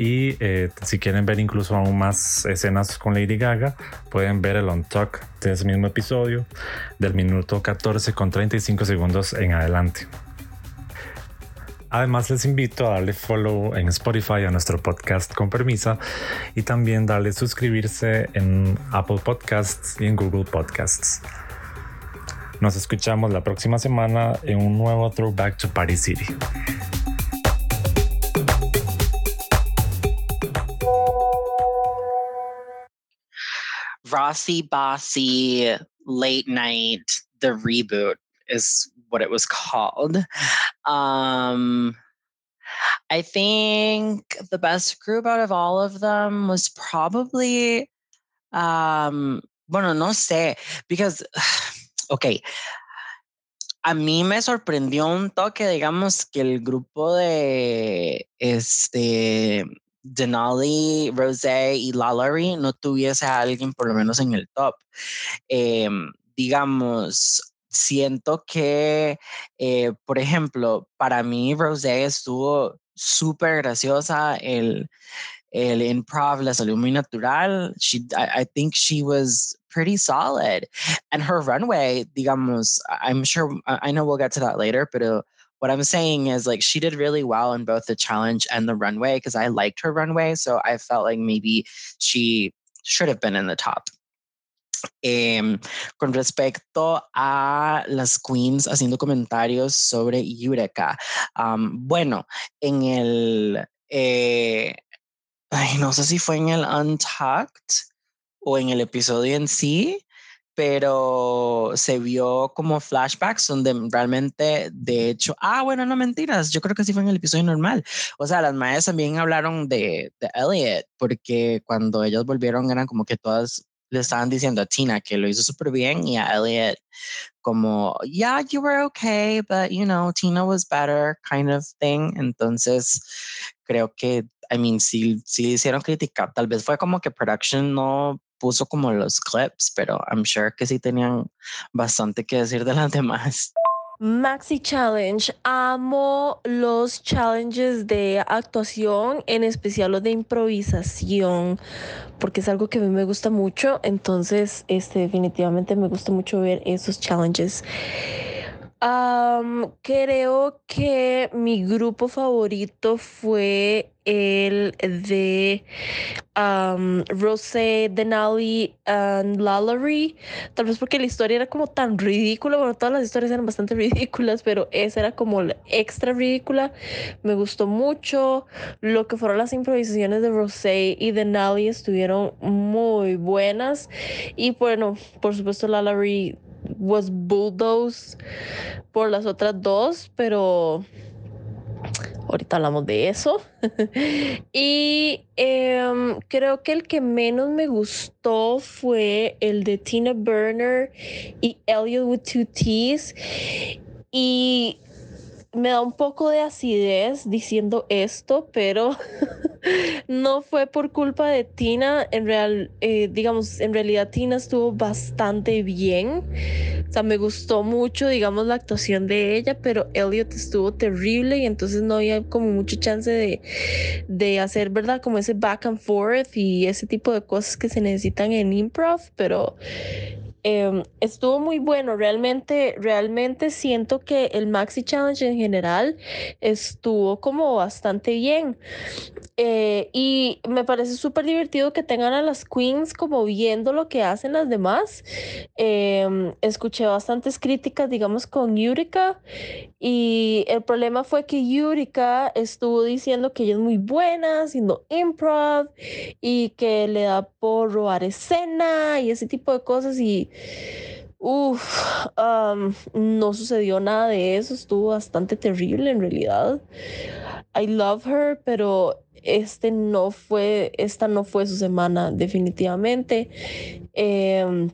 Y eh, si quieren ver incluso aún más escenas con Lady Gaga, pueden ver el on talk de ese mismo episodio del minuto 14 con 35 segundos en adelante. Además les invito a darle follow en Spotify a nuestro podcast con permisa y también darle suscribirse en Apple Podcasts y en Google Podcasts. Nos escuchamos la próxima semana en un nuevo Throwback to Party City. Rossi Bossy Late Night, the reboot is what it was called. Um, I think the best group out of all of them was probably, um, bueno, no sé, because, okay, a mí me sorprendió un toque, digamos, que el grupo de este Denali, Rosé y Lalaurie no tuviese a alguien por lo menos en el top. Eh, digamos, siento que, eh, por ejemplo, para mí Rosé estuvo súper graciosa, el, el improv le salió natural. She, I, I, think she was pretty solid. And her runway, digamos, I'm sure, I know we'll get to that later, but what I'm saying is like she did really well in both the challenge and the runway because I liked her runway. So I felt like maybe she should have been in the top. Eh, con respecto a las queens haciendo comentarios sobre Eureka. Um, bueno, en el, eh, ay, no sé si fue en el Untucked o en el episodio en sí, pero se vio como flashbacks donde realmente, de hecho, ah, bueno, no mentiras, yo creo que sí fue en el episodio normal. O sea, las madres también hablaron de, de Elliot, porque cuando ellos volvieron eran como que todas le estaban diciendo a Tina que lo hizo súper bien y a Elliot como, yeah, you were okay, but you know, Tina was better, kind of thing. Entonces, creo que, I mean, sí, sí hicieron crítica. Tal vez fue como que production no puso como los clips, pero I'm sure que sí tenían bastante que decir de las demás. Maxi Challenge. Amo los challenges de actuación, en especial los de improvisación, porque es algo que a mí me gusta mucho. Entonces, este, definitivamente me gusta mucho ver esos challenges. Creo que mi grupo favorito fue el de um, Rosé, Denali y Lalaurie. Tal vez porque la historia era como tan ridícula. Bueno, todas las historias eran bastante ridículas, pero esa era como extra ridícula. Me gustó mucho. Lo que fueron las improvisaciones de Rosé y Denali estuvieron muy buenas. Y bueno, por supuesto, Lalaurie was bulldozed por las otras dos, pero ahorita hablamos de eso. y em, creo que el que menos me gustó fue el de Tina Burner y Elliot with Two T's. Y me da un poco de acidez diciendo esto, pero no fue por culpa de Tina. En real, eh, digamos, en realidad Tina estuvo bastante bien. O sea, me gustó mucho, digamos, la actuación de ella, pero Elliot estuvo terrible y entonces no había como mucha chance de, de hacer, ¿verdad? Como ese back and forth y ese tipo de cosas que se necesitan en improv, pero Em, estuvo muy bueno, realmente, realmente siento que el Maxi Challenge en general estuvo como bastante bien. Eh, y me parece súper divertido que tengan a las queens como viendo lo que hacen las demás. Em, escuché bastantes críticas, digamos, con Yurika y el problema fue que Yurika estuvo diciendo que ella es muy buena haciendo improv y que le da por robar escena y ese tipo de cosas y Uf, no sucedió nada de eso, estuvo bastante terrible en realidad. I love her, pero este no fue, esta no fue su semana definitivamente. Em,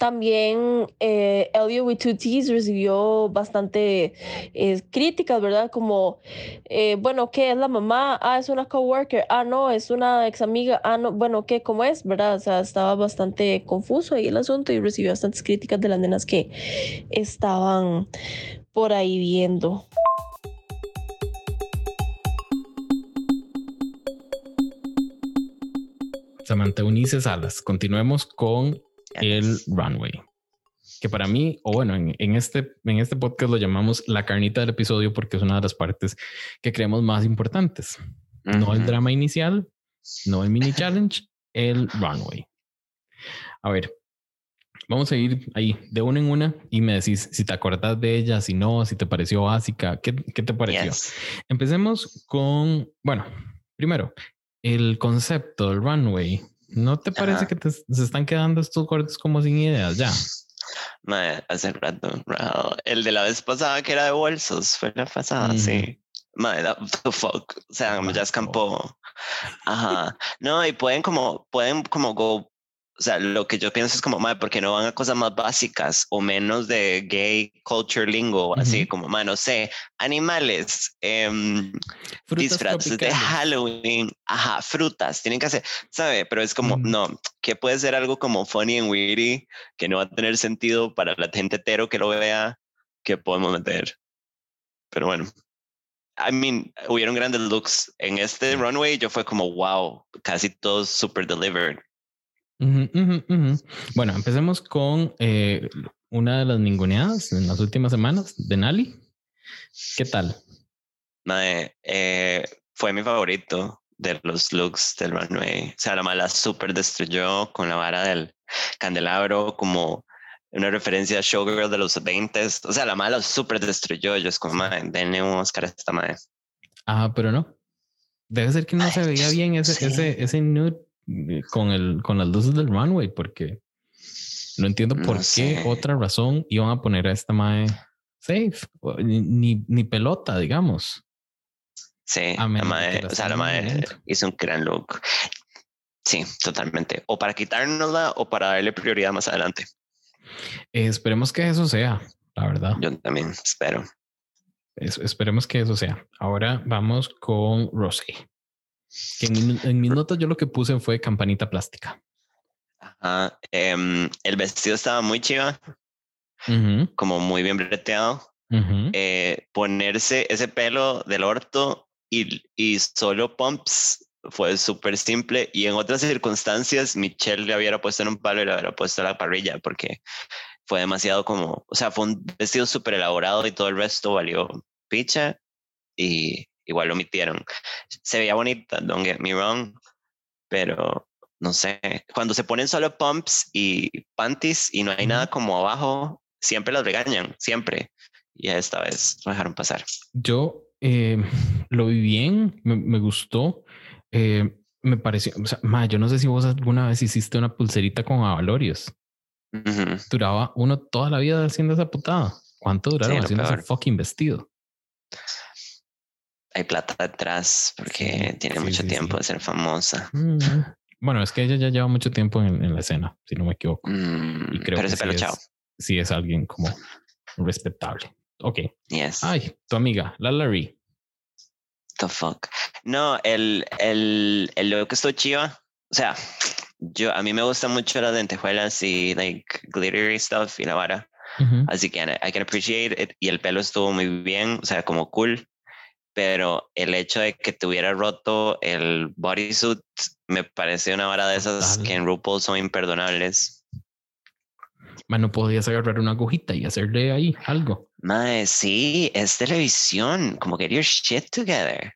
También eh, Elliot with Two T's recibió bastante eh, críticas, ¿verdad? Como, eh, bueno, ¿qué es la mamá? Ah, es una coworker. Ah, no, es una ex amiga. Ah, no, bueno, ¿qué? ¿Cómo es? ¿Verdad? O sea, estaba bastante confuso ahí el asunto y recibió bastantes críticas de las nenas que estaban por ahí viendo. Samantha Unice Salas. Continuemos con el runway. Que para mí, o bueno, en, este, en este podcast lo llamamos la carnita del episodio porque es una de las partes que creemos más importantes. No el drama inicial, no el mini challenge, el runway. A ver, vamos a ir ahí de una en una y me decís si te acordás de ella, si no, si te pareció básica, qué, qué te pareció. Empecemos con, bueno, primero, el concepto del runway. ¿No te parece que te, se están quedando estos cortes como sin ideas ya? Madre, hace rato. El de la vez pasada que era de bolsos, fue la pasada, sí. Madre, the fuck. O sea, ya escampó. Ajá. No, y pueden como, pueden como go o sea, lo que yo pienso es como, madre, ¿por qué no van a cosas más básicas o menos de gay culture lingo? Así como, madre, no sé, animales, eh, disfraces de Halloween, ajá, frutas, tienen que hacer, ¿sabe? Pero es como, no, que puede ser algo como funny and weirdy, que no va a tener sentido para la gente hetero que lo vea, que podemos meter. Pero bueno. I mean, hubieron grandes looks. En este runway yo fue como, wow, casi todos super delivered. Bueno, empecemos con eh, una de las ninguneadas en las últimas semanas de Nali. ¿Qué tal? Eh, fue mi favorito de los looks del runway. O sea, la mala super destruyó con la vara del candelabro como una referencia a Showgirl de los 20 O sea, la mala super destruyó. Yo es como, madre, denle un Oscar a esta madre. Ah, pero no. Debe ser que no se veía bien ese, ese, ese nude con, el, con las luces del runway, porque no entiendo por qué otra razón iban a poner a esta mae safe, ni, ni pelota, digamos. Sí, la mae, o sea, la mae hizo un gran look. Sí, totalmente. O para quitárnosla o para darle prioridad más adelante. esperemos que eso sea, la verdad. Yo también espero. esperemos que eso sea. Ahora vamos con Rosé. Que en, mis notas yo lo que puse fue campanita plástica. Ajá. Em, el vestido estaba muy chiva, como muy bien breteado. Eh, ponerse ese pelo del orto y, y solo pumps fue súper simple. Y en otras circunstancias, Michelle le hubiera puesto en un palo y le hubiera puesto la parrilla porque fue demasiado como, o sea, fue un vestido súper elaborado y todo el resto valió picha. Y igual lo omitieron. Se veía bonita, don't get me wrong, pero no sé, cuando se ponen solo pumps y panties y no hay nada como abajo, siempre las regañan, siempre. Y esta vez lo dejaron pasar. Yo eh, lo vi bien, me, gustó. Eh, me pareció, o sea, ma, yo no sé si vos alguna vez hiciste una pulserita con avalorios. Duraba uno toda la vida haciendo esa putada. ¿Cuánto duraron haciendo ese fucking vestido? Hay plata detrás porque tiene mucho tiempo de ser famosa. Mm, bueno, es que ella ya lleva mucho tiempo en, la escena, si no me equivoco. Mm, y creo pero que sí es, sí es, alguien como respetable. Ok. Yes. Ay, tu amiga, la Larry. The fuck. No, el, el, el look estuvo chiva. O sea, yo, a mí me gustan mucho las lentejuelas y like glittery stuff y la vara. Así que I can appreciate it. Y el pelo estuvo muy bien, o sea, como cool pero el hecho de que tuviera roto el bodysuit me parece una vara de esas que en RuPaul son imperdonables. no podías agarrar una agujita y hacerle ahí algo. Mae, sí, es televisión, como get your shit together.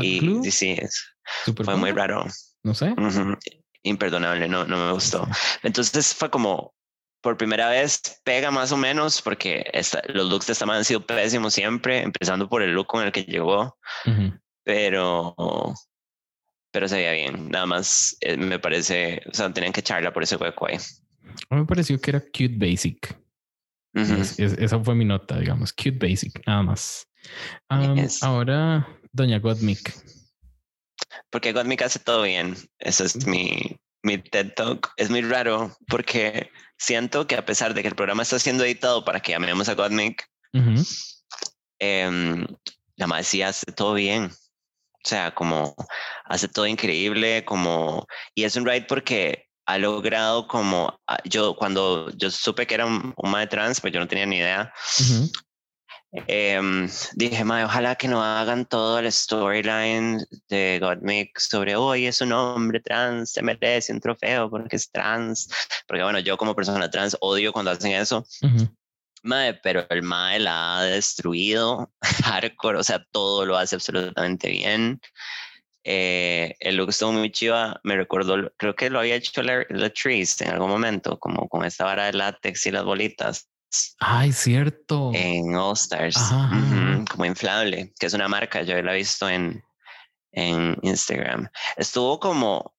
y, sí, fue muy raro. No sé. Imperdonable, no, no me gustó. Entonces fue como, por primera vez pega más o menos porque los looks de esta man han sido pésimos siempre, empezando por el look con el que llegó, pero pero se veía bien. Nada más eh, me parece, o sea, tenían que echarla por ese hueco ahí. me pareció que era cute basic. esa fue mi nota, digamos, cute basic, nada más. Ahora, Doña Godmick. Porque Godmick hace todo bien. Esa es mi, mi TED Talk es muy raro porque siento que a pesar de que el programa está siendo editado para que llamemos a Godmik, em, la madre sí hace todo bien. O sea, como hace todo increíble, como, y es un ride porque ha logrado como, ah, yo cuando yo supe que era un, un trans, pues yo no tenía ni idea. Em, dije, madre, ojalá que no hagan todo el storyline de Godmik sobre hoy es un hombre trans, se merece un trofeo porque es trans. Porque bueno, yo como persona trans odio cuando hacen eso. Madre, pero el Mae la ha destruido hardcore, o sea, todo lo hace absolutamente bien. Eh, el look estuvo muy chiva, me recordó, creo que lo había hecho la, la Trees en algún momento, como con esta vara de látex y las bolitas. Ay, cierto. En All Stars, como inflable, que es una marca, yo la he visto en, en Instagram. Estuvo como,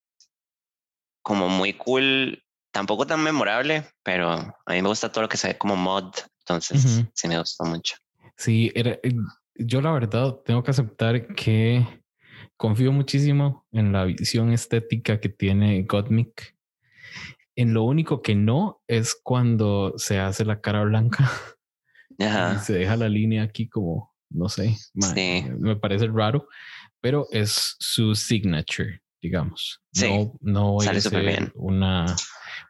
como muy cool, tampoco tan memorable, pero a mí me gusta todo lo que se ve como mod, entonces sí me gustó mucho. Sí, era, eh, yo la verdad tengo que aceptar que confío muchísimo en la visión estética que tiene Gottmik en lo único que no es cuando se hace la cara blanca. Y se deja la línea aquí como, no sé, me parece raro, pero es su signature, digamos. No, no voy a ser una,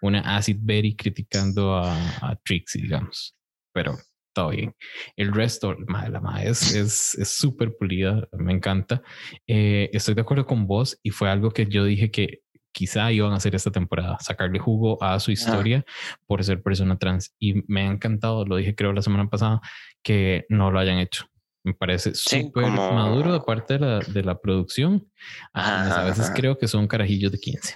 una Acid Berry criticando a, a Trixie, digamos. Pero todo bien. El resto, la madre es súper pulida, me encanta. Eh, estoy de acuerdo con vos y fue algo que yo dije que quizá iban a hacer esta temporada, sacarle jugo a su historia por ser persona trans. Y me ha encantado, lo dije creo la semana pasada, que no lo hayan hecho. Me parece súper maduro de parte de la, de la producción. a veces creo que son carajillos de 15.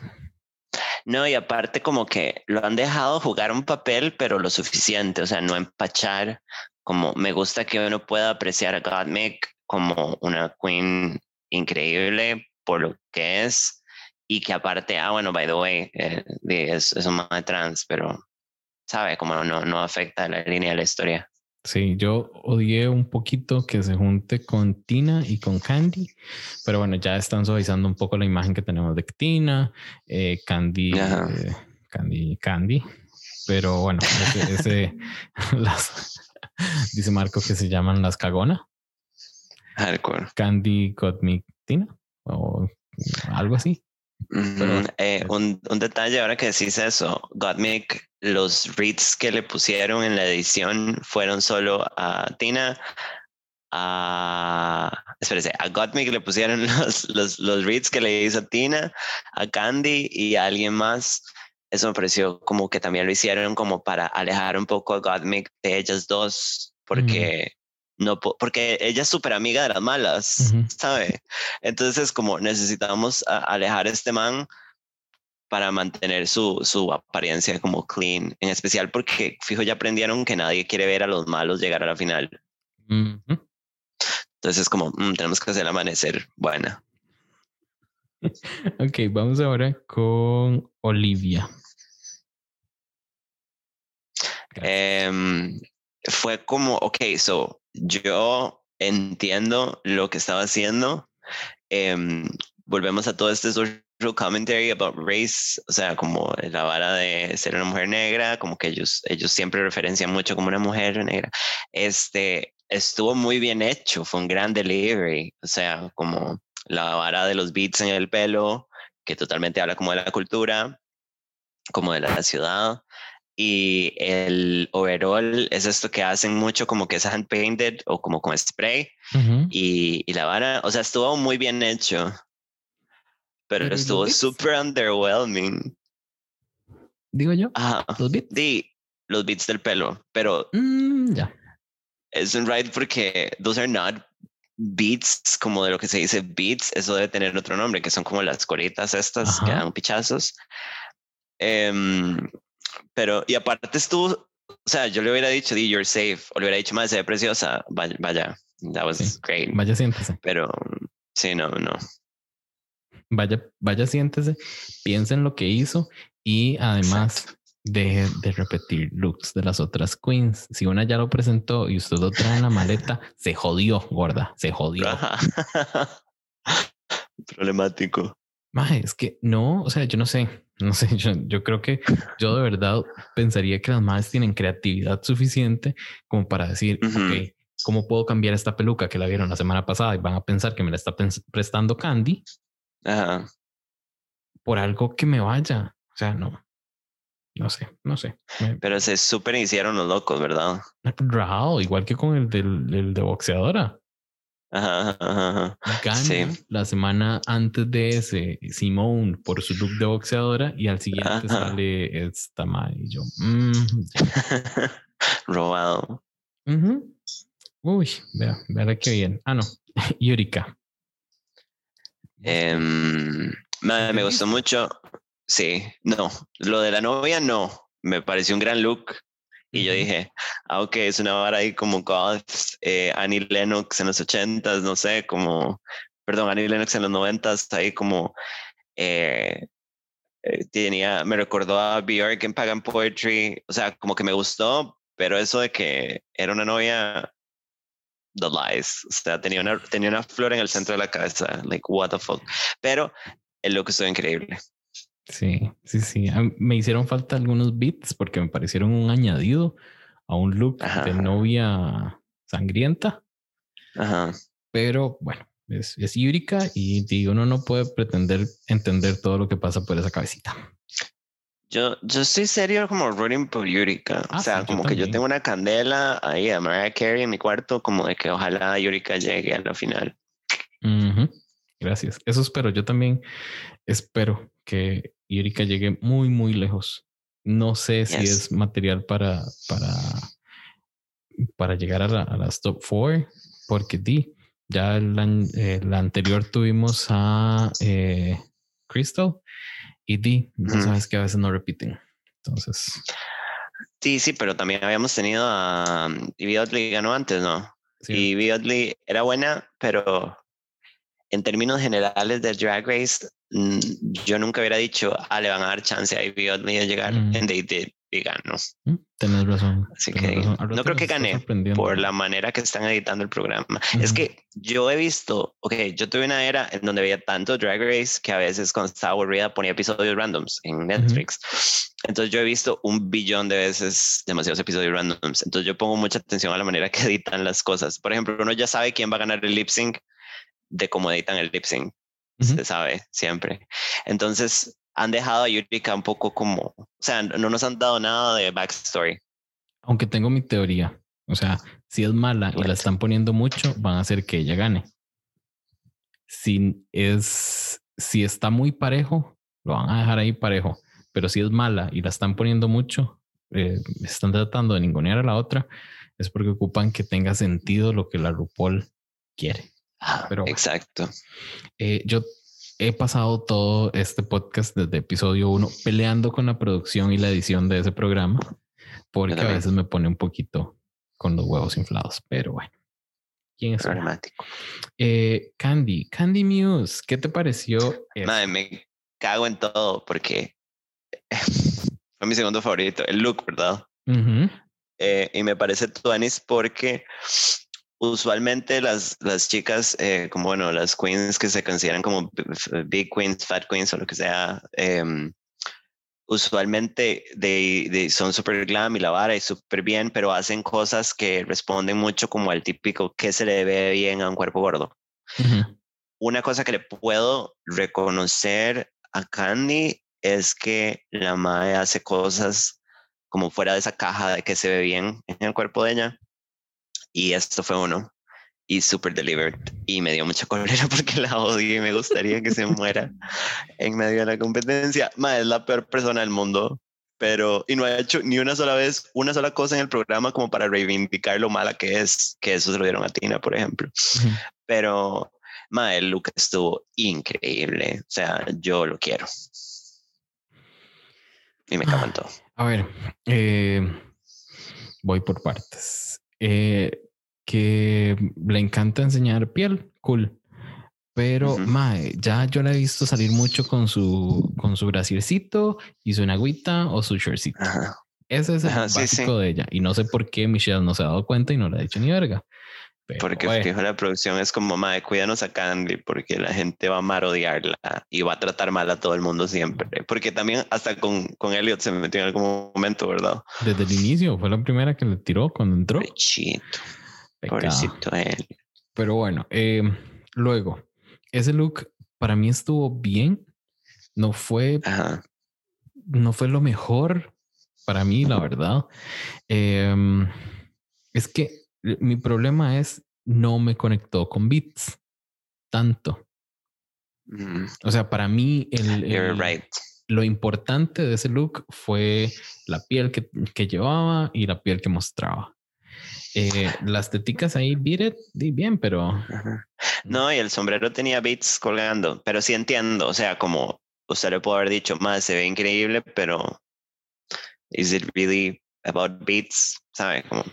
No, y aparte como que lo han dejado jugar un papel, pero lo suficiente, o sea, no empachar, como me gusta que uno pueda apreciar a Godmik como una queen increíble por lo que es, y que aparte, ah, bueno, by the way, eh, es, es, un man trans, pero sabe, como no, no afecta la línea de la historia. Sí, yo odié un poquito que se junte con Tina y con Candy, pero bueno, ya están suavizando un poco la imagen que tenemos de Tina, eh, Candy, eh, Candy, Candy, pero bueno, ese, las, dice Marco que se llaman las cagona. Candy got me Tina o algo así. Eh, un, un, detalle ahora que decís eso, Gottmik, los reads que le pusieron en la edición fueron solo a Tina, a, espérese, a Gottmik le pusieron los, los, los reads que le hizo Tina, a Candy y a alguien más. Eso me pareció como que también lo hicieron como para alejar un poco a Gottmik de ellas dos, porque no porque ella es súper amiga de las malas, ¿sabe? Entonces, como necesitamos alejar a este man para mantener su, su apariencia como clean, en especial porque, fijo, ya aprendieron que nadie quiere ver a los malos llegar a la final. Entonces, como mm, tenemos que hacer el amanecer buena. ok, vamos ahora con Olivia. Um, fue como, ok, so yo entiendo lo que estaba haciendo. Em, volvemos a todo este social commentary about race, o sea, como la vara de ser una mujer negra, como que ellos, ellos siempre referencian mucho como una mujer negra. Este estuvo muy bien hecho, fue un gran delivery, o sea, como la vara de los beats en el pelo, que totalmente habla como de la cultura, como de la ciudad. Y el overall es esto que hacen mucho como que es hand painted o como con spray. y, y, la vara, o sea, estuvo muy bien hecho. Pero, estuvo súper underwhelming. Digo yo. Los beats. Sí, los beats del pelo. Pero mm, ya. Es un ride porque those are not beats, como de lo que se dice beats. Eso debe tener otro nombre, que son como las coritas estas que dan pichazos. Um, pero, y aparte estuvo, o sea, yo le hubiera dicho, di, you're safe, o le hubiera dicho, más, se ve preciosa, vaya, vaya, that was great. Vaya, siéntese. Pero, sí, no, no. Vaya, vaya, siéntese, piensa en lo que hizo y además deje de repetir looks de las otras queens. Si una ya lo presentó y usted lo trae en la maleta, se jodió, gorda, se jodió. Problemático. Es que no, o sea, yo no sé, no sé, yo, yo creo que yo de verdad pensaría que las madres tienen creatividad suficiente como para decir, ok, ¿cómo puedo cambiar esta peluca que la vieron la semana pasada y van a pensar que me la está prestando Candy? Ajá. Por algo que me vaya. O sea, no. No sé, no sé. Pero se super hicieron los locos, ¿verdad? Rao, igual que con el, del, el de boxeadora. Ajá, ajá, Gana sí. la semana antes de ese Simone por su look de boxeadora y al siguiente sale esta madre y yo. Mm. Robado. Uy, vea, vea qué bien. Ah, no, Yurika. Eh, me, me gustó mucho. Sí, no, lo de la novia no. Me pareció un gran look. Y yo dije, ah, ok, es una vara ahí como God, eh, Annie Lennox en los ochentas, no sé, como, perdón, Annie Lennox en los noventas, ahí como, eh, eh, tenía, me recordó a Björk en Pagan Poetry, o sea, como que me gustó, pero eso de que era una novia, the lies, o sea, tenía una, tenía una flor en el centro de la cabeza, like, what the fuck, pero el look estuvo increíble. Sí, sí, sí. Me hicieron falta algunos beats porque me parecieron un añadido a un look de novia sangrienta. Ajá. Pero bueno, es, es y digo, uno no puede pretender entender todo lo que pasa por esa cabecita. Yo, yo estoy serio como rooting por Yurika. o sea, como que yo tengo una candela ahí a Mariah Carey en mi cuarto, como de que ojalá Yurika llegue a la final. Gracias. Eso espero. Yo también espero que Yurika llegue muy, muy lejos. No sé si es material para, para, para llegar a, las top four, porque di, ya la, anterior tuvimos a eh, Crystal y di, sabes que a veces no repiten. Entonces. Sí, sí, pero también habíamos tenido a Ivy Oddly ganó antes, ¿no? Sí. Y Ivy Oddly era buena, pero en términos generales de Drag Race, mm, yo nunca hubiera dicho, ah, le van a dar chance a Ivy Oddly de llegar en They Did y ganó. Mm, Tienes razón. Así que no creo que gane por la manera que están editando el programa. Es que yo he visto, ok, yo tuve una era en donde veía tanto Drag Race que a veces cuando estaba aburrida ponía episodios randoms en Netflix. Entonces yo he visto un billón de veces demasiados episodios randoms. Entonces yo pongo mucha atención a la manera que editan las cosas. Por ejemplo, uno ya sabe quién va a ganar el lip sync de cómo editan el lip sync. Se sabe siempre. Entonces, han dejado a Yurika un poco como, o sea, no nos han dado nada de backstory. Aunque tengo mi teoría, o sea, si es mala y la están poniendo mucho, van a hacer que ella gane. Si es, si está muy parejo, lo van a dejar ahí parejo. Pero si es mala y la están poniendo mucho, eh, están tratando de ningunear a la otra, es porque ocupan que tenga sentido lo que la RuPaul quiere. Pero, Exacto. Eh, yo he pasado todo este podcast desde episodio uno peleando con la producción y la edición de ese programa, porque a veces me pone un poquito con los huevos inflados, pero bueno. ¿Quién es? Problemático. Eh, Candy, Candy Muse, ¿qué te pareció? Madre, me cago en todo porque fue mi segundo favorito, el look, ¿verdad? Eh, y me parece tuanis porque usualmente las, las chicas, eh, como bueno, las queens que se consideran como big queens, fat queens o lo que sea, em, usualmente de, son súper glam y la vara y súper bien, pero hacen cosas que responden mucho como al típico que se le ve bien a un cuerpo gordo. Una cosa que le puedo reconocer a Candy es que la madre hace cosas como fuera de esa caja de que se ve bien en el cuerpo de ella y esto fue uno. Y super delivered. Y me dio mucha cólera porque la odio y me gustaría que se muera en medio de la competencia. Ma, es la peor persona del mundo. Pero, y no ha hecho ni una sola vez, una sola cosa en el programa como para reivindicar lo mala que es, que eso se lo dieron a Tina, por ejemplo. Pero, ma, el look estuvo increíble. O sea, yo lo quiero. Y me encantó. A ver, eh, voy por partes. Eh, que le encanta enseñar piel, cool. Pero, mae, ya yo la he visto salir mucho con su, con su brasiercito y su enagüita o su shortcito. Ese es el básico de ella. Y no sé por qué Michelle no se ha dado cuenta y no le ha dicho ni verga. Porque bueno. fijo, la producción es como, madre, cuídanos a Candy porque la gente va a marodiarla y va a tratar mal a todo el mundo siempre. Porque también hasta con, con Elliot se metió en algún momento, ¿verdad? Desde el inicio fue la primera que le tiró cuando entró. Pobrecito. Pobrecito él. Pero bueno, eh, luego, ese look para mí estuvo bien. No fue, Ajá. no fue lo mejor para mí, la verdad. Em, es que mi problema es no me conectó con Beats tanto. Mm, O sea, para mí el, right. lo importante de ese look fue la piel que, que llevaba y la piel que mostraba. Eh, las teticas ahí, beat it, di bien, pero Ajá. No, y el sombrero tenía beats colgando, pero sí entiendo, o sea, como usted le puede haber dicho, más se ve increíble, pero is it really about beats? ¿Sabe? Como,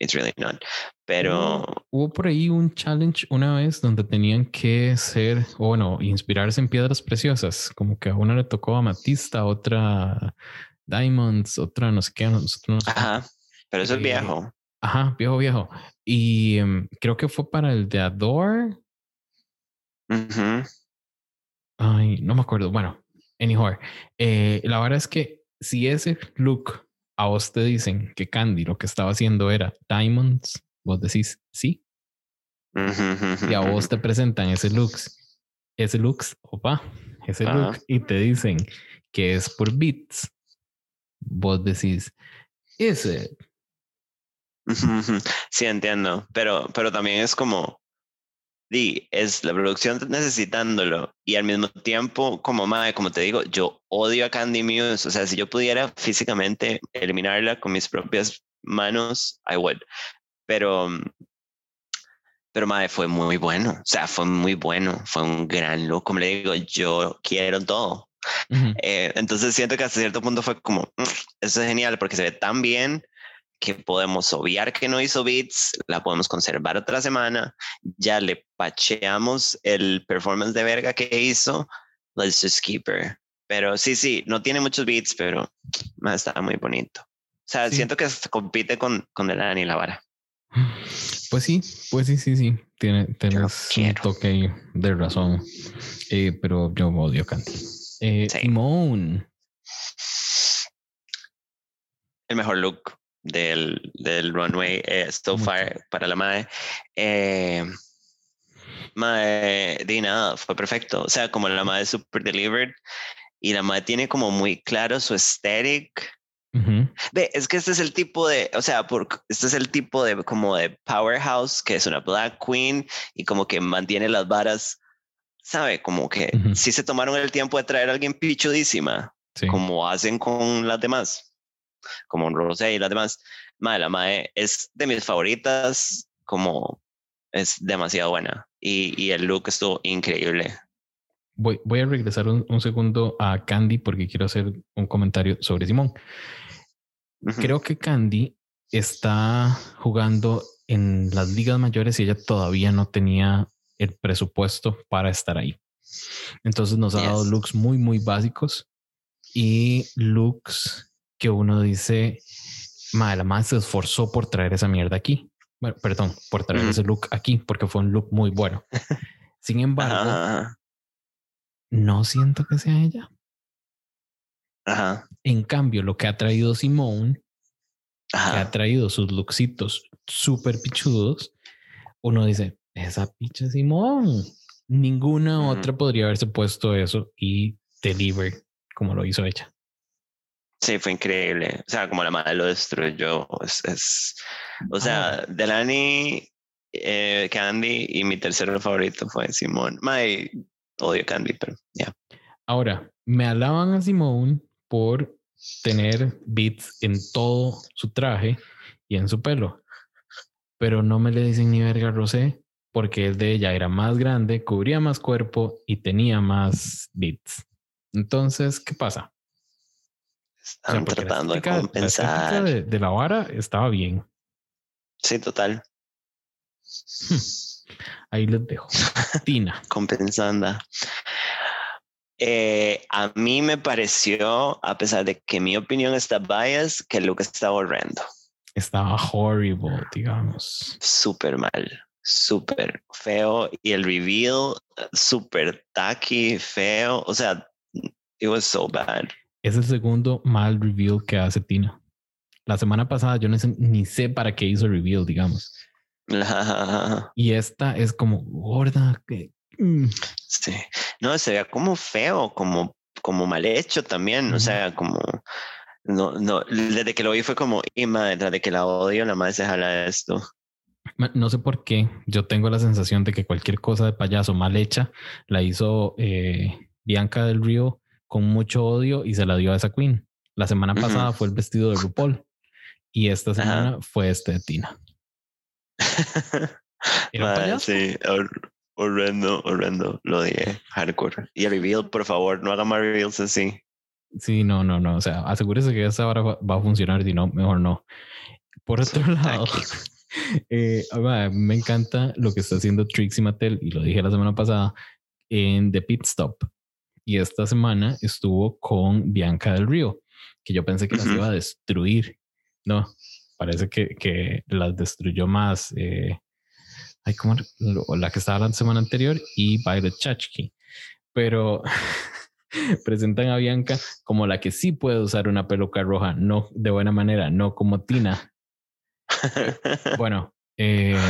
it's really not. Pero, Hubo, por ahí un challenge una vez donde tenían que ser, o bueno, inspirarse en piedras preciosas. Como que a una le tocó amatista, a otra diamonds, otra no sé qué. nosotros no sé ajá, pero eso es Eh, viejo. Ajá, viejo, viejo. Y em, creo que fue para el de Adore. Ujú. Ay, no me acuerdo. Bueno, anyhow, eh, la verdad es que si ese look a vos te dicen que Candy lo que estaba haciendo era diamonds, vos decís sí. Y a vos te presentan ese looks, ese looks, opa, ese look y te dicen que es por beats, vos decís, ese. Sí, entiendo, pero, pero también es como, es la producción necesitándolo y al mismo tiempo, como madre, como te digo, yo odio a Candy Muse, o sea, si yo pudiera físicamente eliminarla con mis propias manos, I would, pero, pero madre, fue muy bueno, o sea, fue muy bueno, fue un gran look, como le digo, yo quiero todo. Eh, entonces siento que hasta cierto punto fue como, "Mm, eso es genial porque se ve tan bien que podemos obviar que no hizo beats, la podemos conservar otra semana, ya le pacheamos el performance de verga que hizo, let's just keep her. Pero sí, sí, no tiene muchos beats, pero está muy bonito. O sea, Sí. siento que compite con, con Delany la vara. Pues sí, pues sí, sí, sí, tiene, tienes un toque de razón, Eh, pero yo odio Candy. Eh, Sí. Simone, el mejor look del, del runway eh, so far para la MAE. Eh, mae, de nada, fue perfecto. O sea, como la MAE es super delivered y la MAE tiene como muy claro su aesthetic. Ujú. Ve, es que este es el tipo de, o sea, por, este es el tipo de como de powerhouse que es una black queen y como que mantiene las varas, ¿sabe? Como que Ujú. sí se tomaron el tiempo de traer a alguien pichudísima sí. como hacen con las demás, como Rosé y las demás. Mae, la Mae es de mis favoritas, como es demasiado buena. Y, y el look estuvo increíble. Voy, voy a regresar un, un segundo a Candy porque quiero hacer un comentario sobre Simón. Creo que Candy está jugando en las ligas mayores y ella todavía no tenía el presupuesto para estar ahí. Entonces nos ha dado Yes. looks muy, muy básicos y looks que uno dice, madre, la madre se esforzó por traer esa mierda aquí. Bueno, perdón, por traer Ujú. ese look aquí porque fue un look muy bueno. Sin embargo, Ajá, no siento que sea ella. ajá, En cambio, lo que ha traído Simone, que ha traído sus looksitos súper pichudos, uno dice, esa picha Simone. Ninguna Ujú. otra podría haberse puesto eso y deliver como lo hizo ella. Sí, fue increíble. O sea, como la madre lo destruyó. Es, es- o sea, Delany, eh, Candy y mi tercero favorito fue Simón. My odio Candy, pero ya. Ahora, me alaban a Simone por tener beats en todo su traje y en su pelo, pero no me le dicen ni verga rosé porque el de ella era más grande, cubría más cuerpo y tenía más beats. Entonces, ¿qué pasa? O sea, Están tratando de estética- la compensar. de, de la vara estaba bien. Sí, total. Ahí les dejo. Tina. compensando. Eh, a mí me pareció, a pesar de que mi opinión está bias, que look estaba horrendo. Estaba horrible, digamos. Súper mal, súper feo y el reveal súper tacky, feo. O sea, it was so bad. Es el segundo mal reveal que hace Tina. La semana pasada yo no sé, ni sé para qué hizo reveal, digamos. y esta es como gorda. Que, mm. Sí. No, se vea como feo, como, como mal hecho también. O sea, como no, no, desde que lo vi fue como, y madre, desde que la odio, la madre se jala esto. No sé por qué, yo tengo la sensación de que cualquier cosa de payaso mal hecha la hizo eh, Bianca del Río con mucho odio y se la dio a esa queen. La semana pasada fue el vestido de RuPaul y esta semana fue este de Tina. sí, horrendo, horrendo, lo de hardcore. Y el reveal, por favor, no haga más reveals así. Sí, no, no, no. O sea, asegúrese que esa hora va, a funcionar, si no, mejor no. Por otro lado, eh, me encanta lo que está haciendo Trixie Mattel, y lo dije la semana pasada, en The Pit Stop. Y esta semana estuvo con Bianca del Río, que yo pensé que las iba a destruir. No, parece que, que las destruyó más. Eh, ay, como la que estaba la semana anterior y Violet Chachki. Pero presentan a Bianca como la que sí puede usar una peluca roja, no de buena manera, no como Tina. bueno, eh,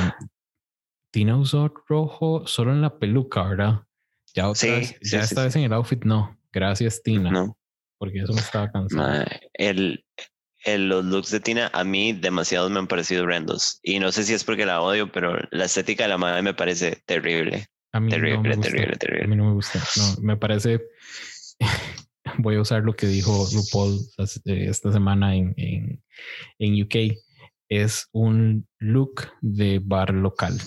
Tina usó rojo solo en la peluca, ¿verdad? Ya otra vez, ya esta vez en el outfit no. Gracias, Tina. No. Porque eso me estaba cansando. El, el, los looks de Tina a mí demasiado me han parecido horrendos. Y no sé si es porque la odio, pero la estética de la madre me parece terrible. A mí terrible, terrible, terrible. A mí no me gusta. No, me parece. Voy a usar lo que dijo RuPaul eh, esta semana en, en, en UK. Es un look de bar local.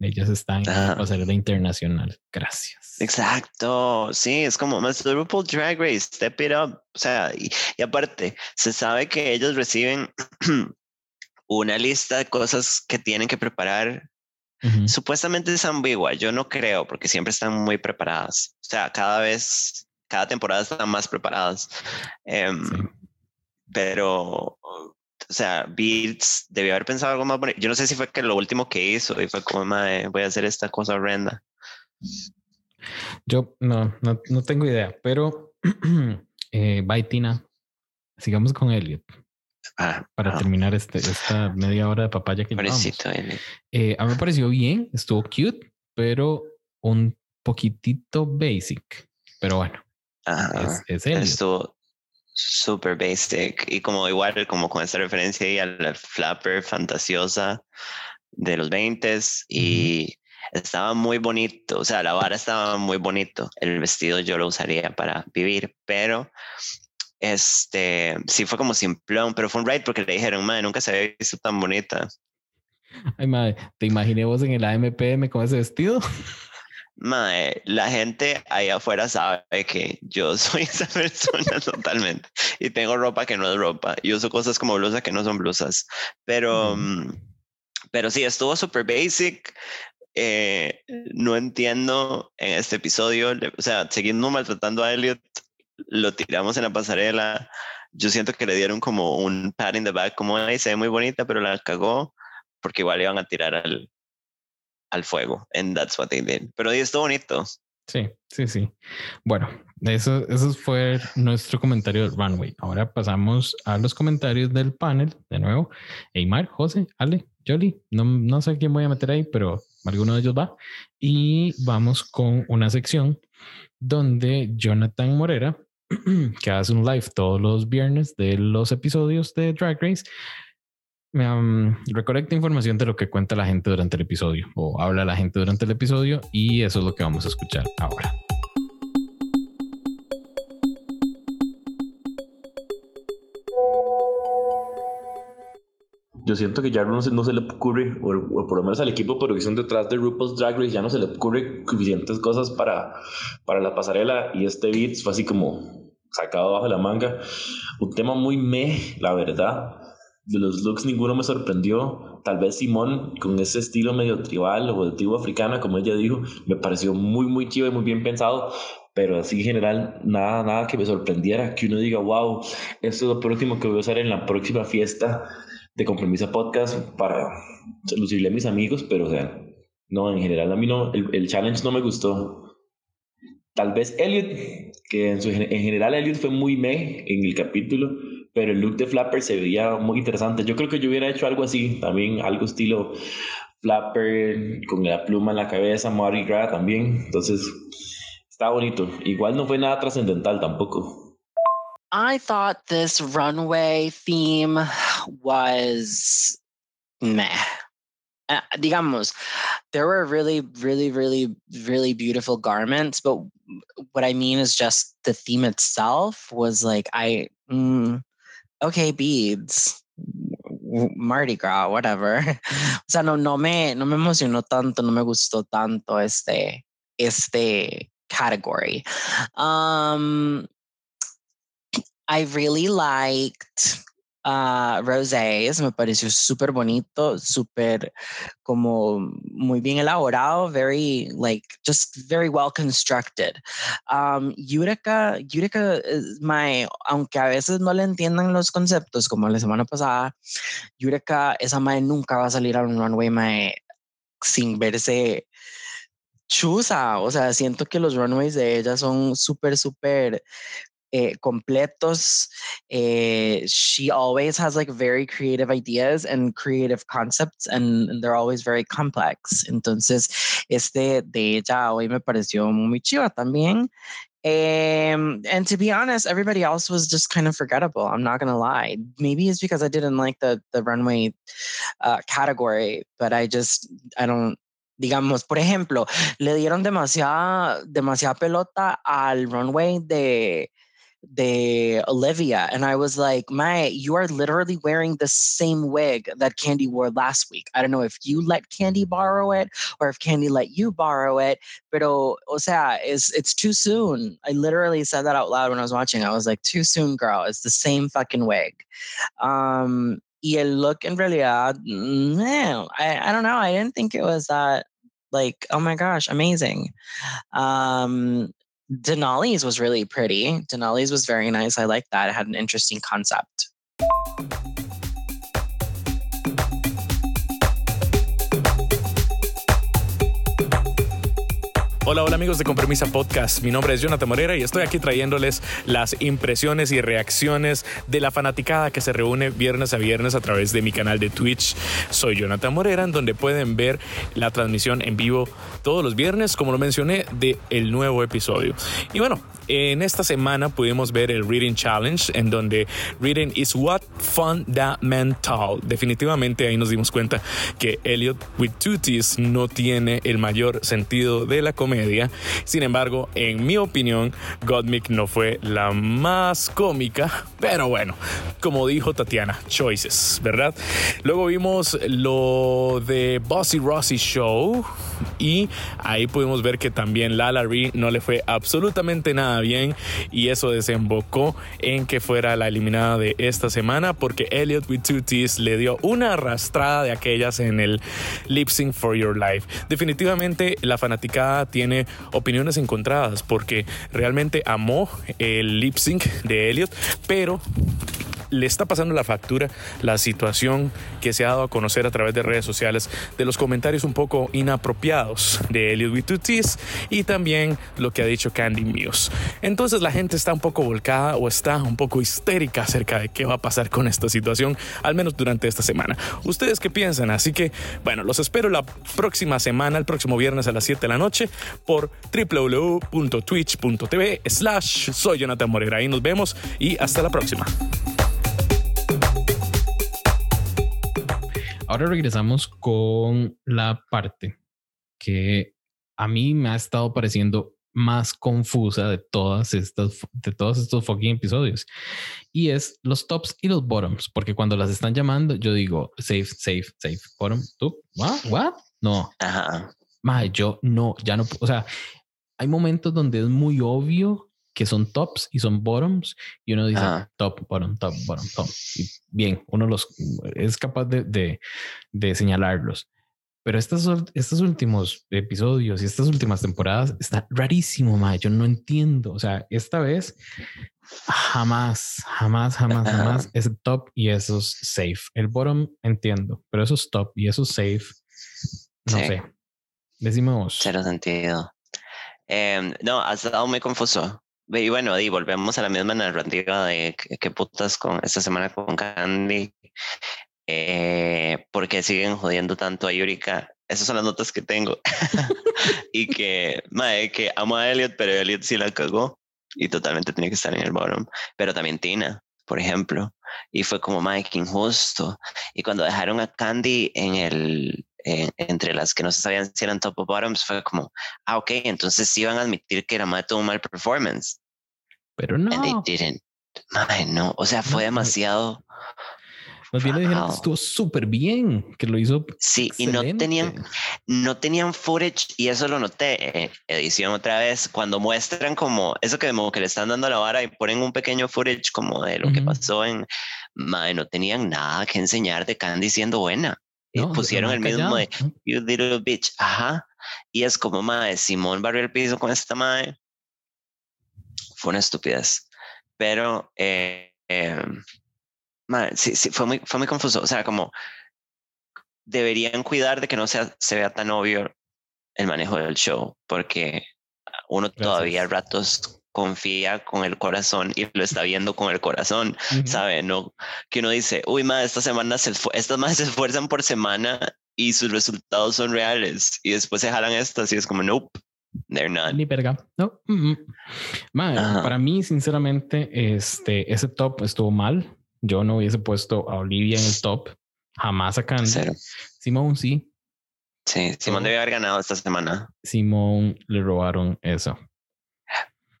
Ellas están en pasarela internacional. Gracias. Exacto. Sí, es como más RuPaul Drag Race, step it up. O sea, y, y aparte, se sabe que ellos reciben una lista de cosas que tienen que preparar Supuestamente es ambigua, yo no creo, porque siempre están muy preparadas. O sea, cada vez, cada temporada están más preparadas. Em, pero, o sea, Beats debió haber pensado algo más bonito. Yo no sé si fue que lo último que hizo y fue como, voy a hacer esta cosa horrenda. Yo no, no, tengo idea, pero eh, bye Tina. Sigamos con Elliot. Ah, para terminar este, esta media hora de papaya que eh, a mí me pareció bien, estuvo cute, pero un poquitito basic. Pero bueno, es, Estuvo super basic y como igual, como con esta referencia ahí al flapper fantasiosa de los 20 y estaba muy bonito, o sea, la vara estaba muy bonito. El vestido yo lo usaría para vivir, pero este, sí fue como simplón, pero fue un ride porque le dijeron, madre, nunca se había visto tan bonita. Ay, madre, ¿te imaginé vos en el AMPM con ese vestido? Madre, la gente ahí afuera sabe que yo soy esa persona totalmente y tengo ropa que no es ropa y uso cosas como blusas que no son blusas, pero, mm, pero sí, estuvo super basic. Eh, no entiendo en este episodio, o sea, siguiendo maltratando a Elliot, lo tiramos en la pasarela. Yo siento que le dieron como un pat in the back, como ahí se ve muy bonita, pero la cagó porque igual iban a tirar al, al fuego. And that's what they did. Pero ahí estuvo bonito. Sí, sí, sí. Bueno, eso, eso fue nuestro comentario del runway. Ahora pasamos a los comentarios del panel. De nuevo, Eymar, José, Ale, Jolly. No, no sé quién voy a meter ahí, pero alguno de ellos va. Y vamos con una sección donde Jonathan Morera que hace un live todos los viernes de los episodios de Drag Race, um, recolecta información de lo que cuenta la gente durante el episodio o habla la gente durante el episodio y eso es lo que vamos a escuchar ahora. yo siento que ya no se, no se le ocurre, o, por lo menos al equipo de producción detrás de RuPaul's Drag Race, ya no se le ocurre suficientes cosas para, para la pasarela. Y este beat fue así como sacado bajo la manga. Un tema muy meh, la verdad. De los looks ninguno me sorprendió. Tal vez Simón, con ese estilo medio tribal o de tribu africana, como ella dijo, me pareció muy, muy chido y muy bien pensado pero así en general nada, nada que me sorprendiera, que uno diga, wow, esto es lo próximo que voy a usar en la próxima fiesta de Compromiso Podcast para lucirle a mis amigos, pero o sea, No, en general a mí no, el, el challenge no me gustó. Tal vez Elliot, que en, su, en general Elliot fue muy meh en el capítulo, pero el look de Flapper se veía muy interesante. Yo creo que yo hubiera hecho algo así, también algo estilo Flapper con la pluma en la cabeza, Mardi Gras también. Entonces, está bonito. Igual no fue nada trascendental tampoco. I thought this runway theme was meh. Uh, digamos, there were really, really, really, really beautiful garments, but what I mean is just the theme itself was like, I, mm, okay, beads, Mardi Gras, whatever. O sea, no, no me, no me emocionó tanto, no me gustó tanto este, este category. Um, I really liked uh, rosés, me pareció súper bonito, súper como muy bien elaborado, very like just very well constructed. Um, Yureka, Yureka is my, aunque a veces no le entiendan los conceptos, como la semana pasada, Yureka, esa mae nunca va a salir a un runway mae sin verse chusa, o sea, siento que los runways de ella son súper, súper eh, completos. Eh, she always has like very creative ideas and creative concepts, and, and, they're always very complex. Entonces, este de ella hoy me pareció muy chiva también. Um, and to be honest, everybody else was just kind of forgettable. I'm not gonna lie. Maybe it's because I didn't like the the runway uh, category, but I just I don't digamos, por ejemplo, le dieron demasiada, demasiada pelota al runway de, de Olivia. And I was like, my, you are literally wearing the same wig that Candy wore last week. I don't know if you let Candy borrow it or if Candy let you borrow it, pero, o sea, it's, it's too soon. I literally said that out loud when I was watching. I was like, too soon, girl. It's the same fucking wig. Um, y el look en realidad, no, I, I don't know. I didn't think it was that like, oh my gosh, amazing. Um, Denali's was really pretty. Denali's was very nice. I like that. It had an interesting concept. Hola, hola amigos de Compromisa Podcast. Mi nombre es Jonathan Morera y estoy aquí trayéndoles las impresiones y reacciones de la fanaticada que se reúne viernes a viernes a través de mi canal de Twitch. Soy Jonathan Morera, en donde pueden ver la transmisión en vivo todos los viernes, como lo mencioné, de el nuevo episodio. Y bueno, en esta semana pudimos ver el Reading Challenge, en donde Reading is what fundamental. Definitivamente ahí nos dimos cuenta que Elliot with Tooties no tiene el mayor sentido de la comedia sin embargo, en mi opinión, Godmick no fue la más cómica, pero bueno, como dijo Tatiana, choices, ¿verdad? Luego vimos lo de Bossy Rossi Show y ahí pudimos ver que también Lala Ree no le fue absolutamente nada bien y eso desembocó en que fuera la eliminada de esta semana porque Elliot with Two T's le dio una arrastrada de aquellas en el Lip Sync for Your Life. Definitivamente la fanaticada tiene opiniones encontradas porque realmente amó el lip sync de Elliot, pero le está pasando la factura la situación que se ha dado a conocer a través de redes sociales de los comentarios un poco inapropiados de Elliot Witutis y también lo que ha dicho Candy Muse. Entonces la gente está un poco volcada o está un poco histérica acerca de qué va a pasar con esta situación, al menos durante esta semana. ¿Ustedes qué piensan? Así que, bueno, los espero la próxima semana, el próximo viernes a las 7 de la noche por www.twitch.tv slash soy Jonathan Morera. Ahí nos vemos y hasta la próxima. Ahora regresamos con la parte que a mí me ha estado pareciendo más confusa de todas estas, de todos estos fucking episodios. Y es los tops y los bottoms, porque cuando las están llamando, yo digo safe, safe, safe, bottom, tú, what, what? No. Ajá. yo no, ya no, o sea, hay momentos donde es muy obvio que son tops y son bottoms y uno dice top, bottom, top, bottom, top. Y bien, uno los es capaz de, de, de señalarlos. Pero estos, estos últimos episodios y estas últimas temporadas está rarísimo, ma. Yo no entiendo. O sea, esta vez jamás, jamás, jamás, jamás es top y esos safe. El bottom entiendo, pero esos top y esos safe, no sé. Decimos. Cero sentido. Em, no, ha estado muy confuso. Y bueno, y volvemos a la misma narrativa de qué putas con esta semana con Candy. Eh, porque siguen jodiendo tanto a Yurika. Esas son las notas que tengo. y que, madre, que amo a Elliot, pero Elliot sí la cagó y totalmente tenía que estar en el bottom. Pero también Tina, por ejemplo. Y fue como, madre, qué injusto. Y cuando dejaron a Candy en el, entre las que no se sabían si eran top o bottoms, fue como, ah, ok, entonces sí iban a admitir que más tuvo un mal performance. Pero no. And they didn't. Madre, no. O sea, fue demasiado. Más bien le dijeron que estuvo súper bien, que lo hizo. Sí, y no tenían, no tenían footage, y eso lo noté, eh, edición otra vez, cuando muestran como eso que, como que le están dando la vara y ponen un pequeño footage como de lo que pasó en. Madre, no tenían nada que enseñar de Candy siendo buena. Y pusieron el mismo de You little bitch, ajá. Y es como, madre, Simón barrió el piso con esta madre. Fue una estupidez. Pero, eh, eh sí, sí, fue muy, fue muy confuso. O sea, como deberían cuidar de que no sea, se vea tan obvio el manejo del show, porque uno todavía a ratos confía con el corazón y lo está viendo con el corazón, ¿sabe? No, que uno dice, uy, ma, esta semana se estas más se esfuerzan por semana y sus resultados son reales y después se jalan estas y es como, nope. They're not. Ni verga. No. para mí, sinceramente, este, ese top estuvo mal. Yo no hubiese puesto a Olivia en el top. Jamás a Candy. Simón sí. Sí, Simón debe haber ganado esta semana. Simón le robaron eso.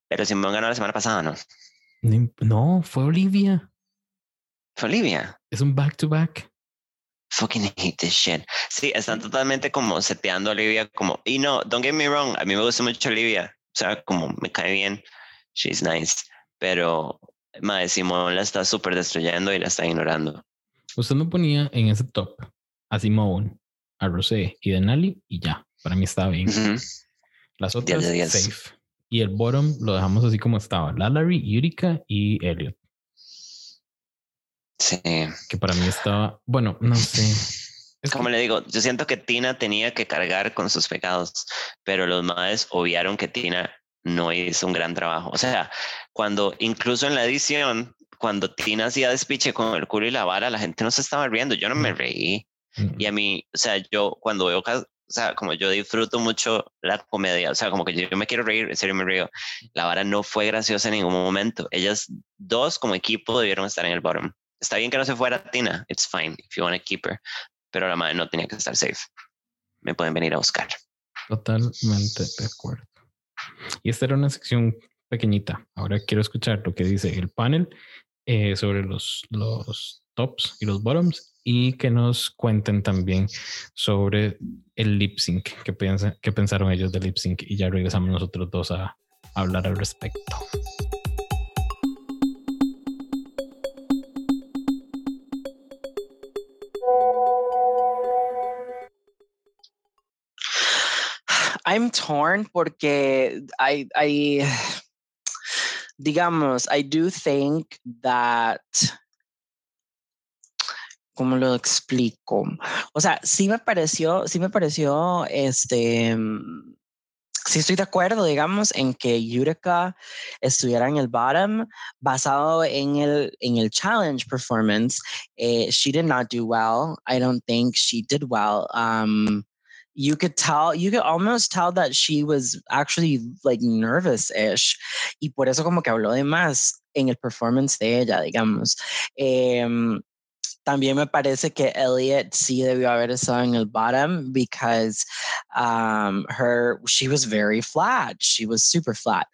Pero Simón ganó la semana pasada, ¿no? No, fue Olivia. Fue Olivia. Es un back to back. Fucking hate this shit. Sí, están totalmente como seteando a Olivia como, y no, don't get me wrong, a mí me gusta mucho Olivia. O sea, como me cae bien. She's nice. Pero Mae, Simón la está súper destruyendo y la está ignorando. Usted me ponía en ese top a Simón, a Rosé y Denali y ya. Para mí estaba bien. Las otras, safe. Y el bottom lo dejamos así como estaba. Lalari, Yurika y Elliot. Sí. Que para mí estaba, bueno, no sé. Es como le digo, yo siento que Tina tenía que cargar con sus pecados, pero los madres obviaron que Tina no hizo un gran trabajo. O sea, cuando incluso en la edición, cuando Tina hacía despiche con el culo y la vara, la gente no se estaba riendo, yo no me reí. Y a mí, o sea, yo cuando veo, o sea, como yo disfruto mucho la comedia, o sea, como que yo me quiero reír, en serio me río. La vara no fue graciosa en ningún momento. Ellas dos como equipo debieron estar en el bottom. Está bien que no se fuera Tina, it's fine if you want to keep her, pero la madre no tenía que estar safe. Me pueden venir a buscar. Totalmente de acuerdo. Y esta era una sección pequeñita. Ahora quiero escuchar lo que dice el panel eh, sobre los, los tops y los bottoms y que nos cuenten también sobre el lip sync, que, qué pensaron ellos del lip sync y ya regresamos nosotros dos a hablar al respecto. I'm torn porque I, I, digamos, I do think that, ¿cómo lo explico? O sea, sí me pareció, sí me pareció, este, sí estoy de acuerdo, digamos, en que Yurika estuviera en el bottom basado en el, en el challenge performance. Eh, she did not do well. I don't think she did well. Um, you could tell, you could almost tell that she was actually like nervous-ish. Y por eso como que habló de más en el performance de ella, digamos. Eh, también me parece que Elliot sí debió haber estado en el bottom because um, her, she was very flat. She was super flat.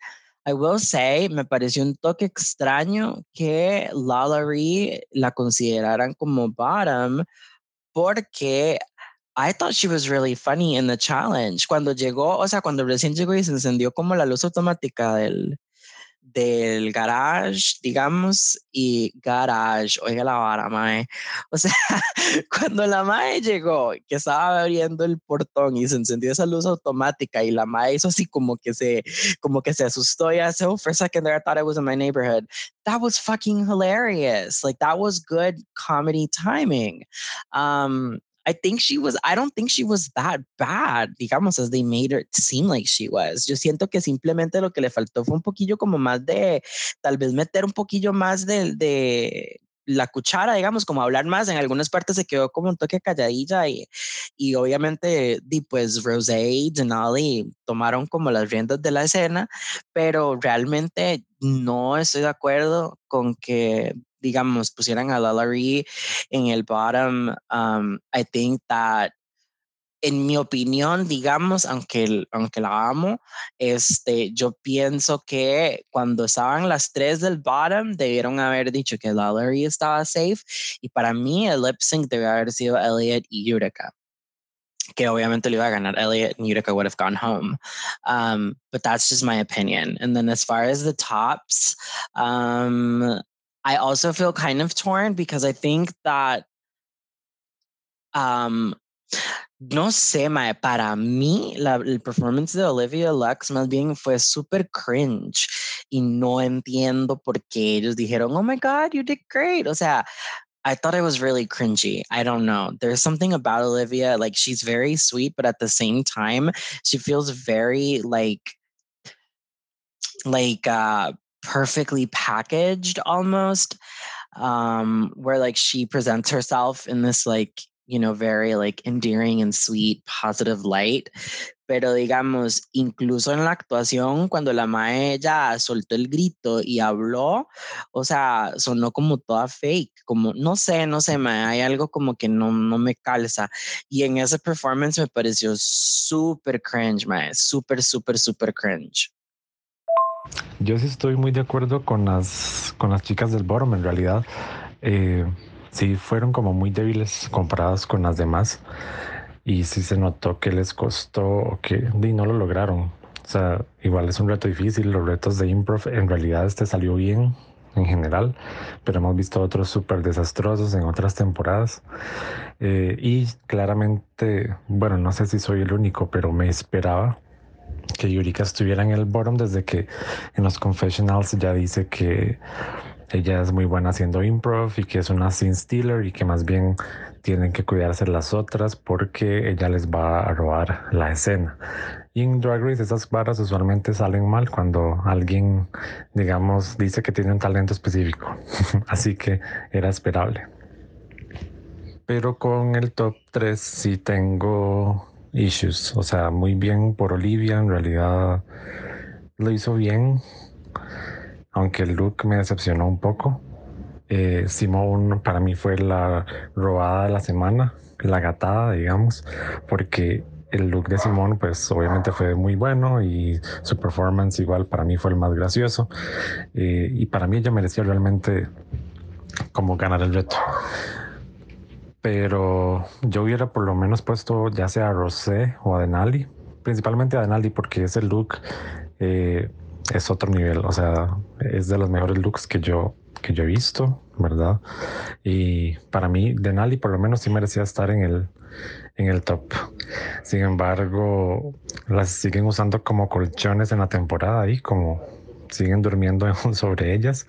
I will say, me pareció un toque extraño que Lalaurie la consideraran como bottom porque I thought she was really funny in the challenge. Cuando llegó, o sea, cuando recién llegó y se encendió como la luz automática del, del garage, digamos, y garage, oiga la vara, mae. O sea, cuando la mae llegó, que estaba abriendo el portón y se encendió esa luz automática y la mae hizo así como que se, como que se asustó y hace, oh, for a second there I thought it was in my neighborhood. That was fucking hilarious. Like that was good comedy timing. Um, I think she was, I don't think she was that bad, digamos, as they made her seem like she was. Yo siento que simplemente lo que le faltó fue un poquillo como más de, tal vez meter un poquillo más de, de la cuchara, digamos, como hablar más. En algunas partes se quedó como un toque calladilla y, y obviamente, di, pues Rosé y Denali tomaron como las riendas de la escena, pero realmente no estoy de acuerdo con que digamos, pusieran a Lalaurie en el bottom, um, I think that en mi opinión, digamos, aunque, aunque la amo, este, yo pienso que cuando estaban las tres del bottom, debieron haber dicho que Lalaurie estaba safe. Y para mí, el lip sync debe haber sido Elliot y Utica. Que obviamente le iba a ganar Elliot and Utica would have gone home. Um, but that's just my opinion. And then as far as the tops, um, I also feel kind of torn because I think that um no sé, mae, para mí la, el performance de Olivia Lux más bien fue súper cringe y no entiendo por qué ellos dijeron, oh my God, you did great. O sea, I thought it was really cringy. I don't know. There's something about Olivia, like she's very sweet, but at the same time, she feels very like, like, uh, perfectly packaged almost um where like she presents herself in this like you know very like endearing and sweet positive light. Pero digamos incluso en la actuación cuando la mae ya soltó el grito y habló o sea sonó como toda fake como no sé no sé mae, hay algo como que no, no me calza. Y en ese performance me pareció súper cringe mae, súper súper súper cringe Yo sí estoy muy de acuerdo con las, con las chicas del bottom, en realidad. Eh, sí fueron como muy débiles comparadas con las demás. Y sí se notó que les costó, que y no lo lograron. O sea, igual es un reto difícil. Los retos de improv, en realidad este salió bien en general, pero hemos visto otros súper desastrosos en otras temporadas. Eh, y claramente, bueno, no sé si soy el único, pero me esperaba Yurika estuviera en el bottom desde que en los confessionals ya dice que ella es muy buena haciendo improv y que es una scene stealer y que más bien tienen que cuidarse las otras porque ella les va a robar la escena. Y en Drag Race esas barras usualmente salen mal cuando alguien, digamos, dice que tiene un talento específico. Así que era esperable. Pero con el top 3 sí tengo issues. O sea, muy bien por Olivia, en realidad lo hizo bien, aunque el look me decepcionó un poco. Eh, Simone para mí fue la robada de la semana, la gatada, digamos, porque el look de Simone pues obviamente fue muy bueno y su performance igual para mí fue el más gracioso eh, y para mí ella merecía realmente como ganar el reto pero yo hubiera por lo menos puesto ya sea a Rosé o a Denali, principalmente a Denali porque ese look eh, es otro nivel, o sea, es de los mejores looks que yo, que yo he visto, ¿verdad? Y para mí Denali por lo menos sí merecía estar en el, en el top. Sin embargo, las siguen usando como colchones en la temporada y como siguen durmiendo sobre ellas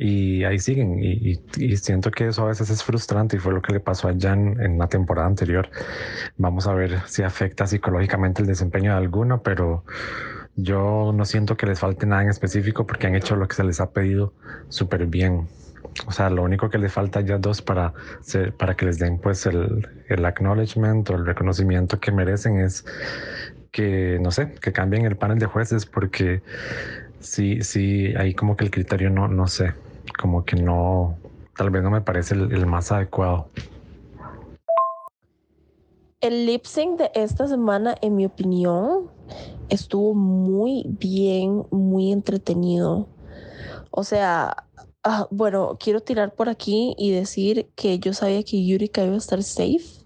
y ahí siguen. Y, siento que eso a veces es frustrante y fue lo que le pasó a Jan en la temporada anterior. Vamos a ver si afecta psicológicamente el desempeño de alguno, pero yo no siento que les falte nada en específico porque han hecho lo que se les ha pedido súper bien. O sea, lo único que les falta ya dos para, para que les den pues el, el acknowledgement o el reconocimiento que merecen es que, no sé, que cambien el panel de jueces porque sí, sí, ahí como que el criterio no, no sé, como que no, tal vez no me parece el, más adecuado. El lip sync de esta semana, en mi opinión, estuvo muy bien, muy entretenido. O sea, ah, bueno, quiero tirar por aquí y decir que yo sabía que Yurika iba a estar safe.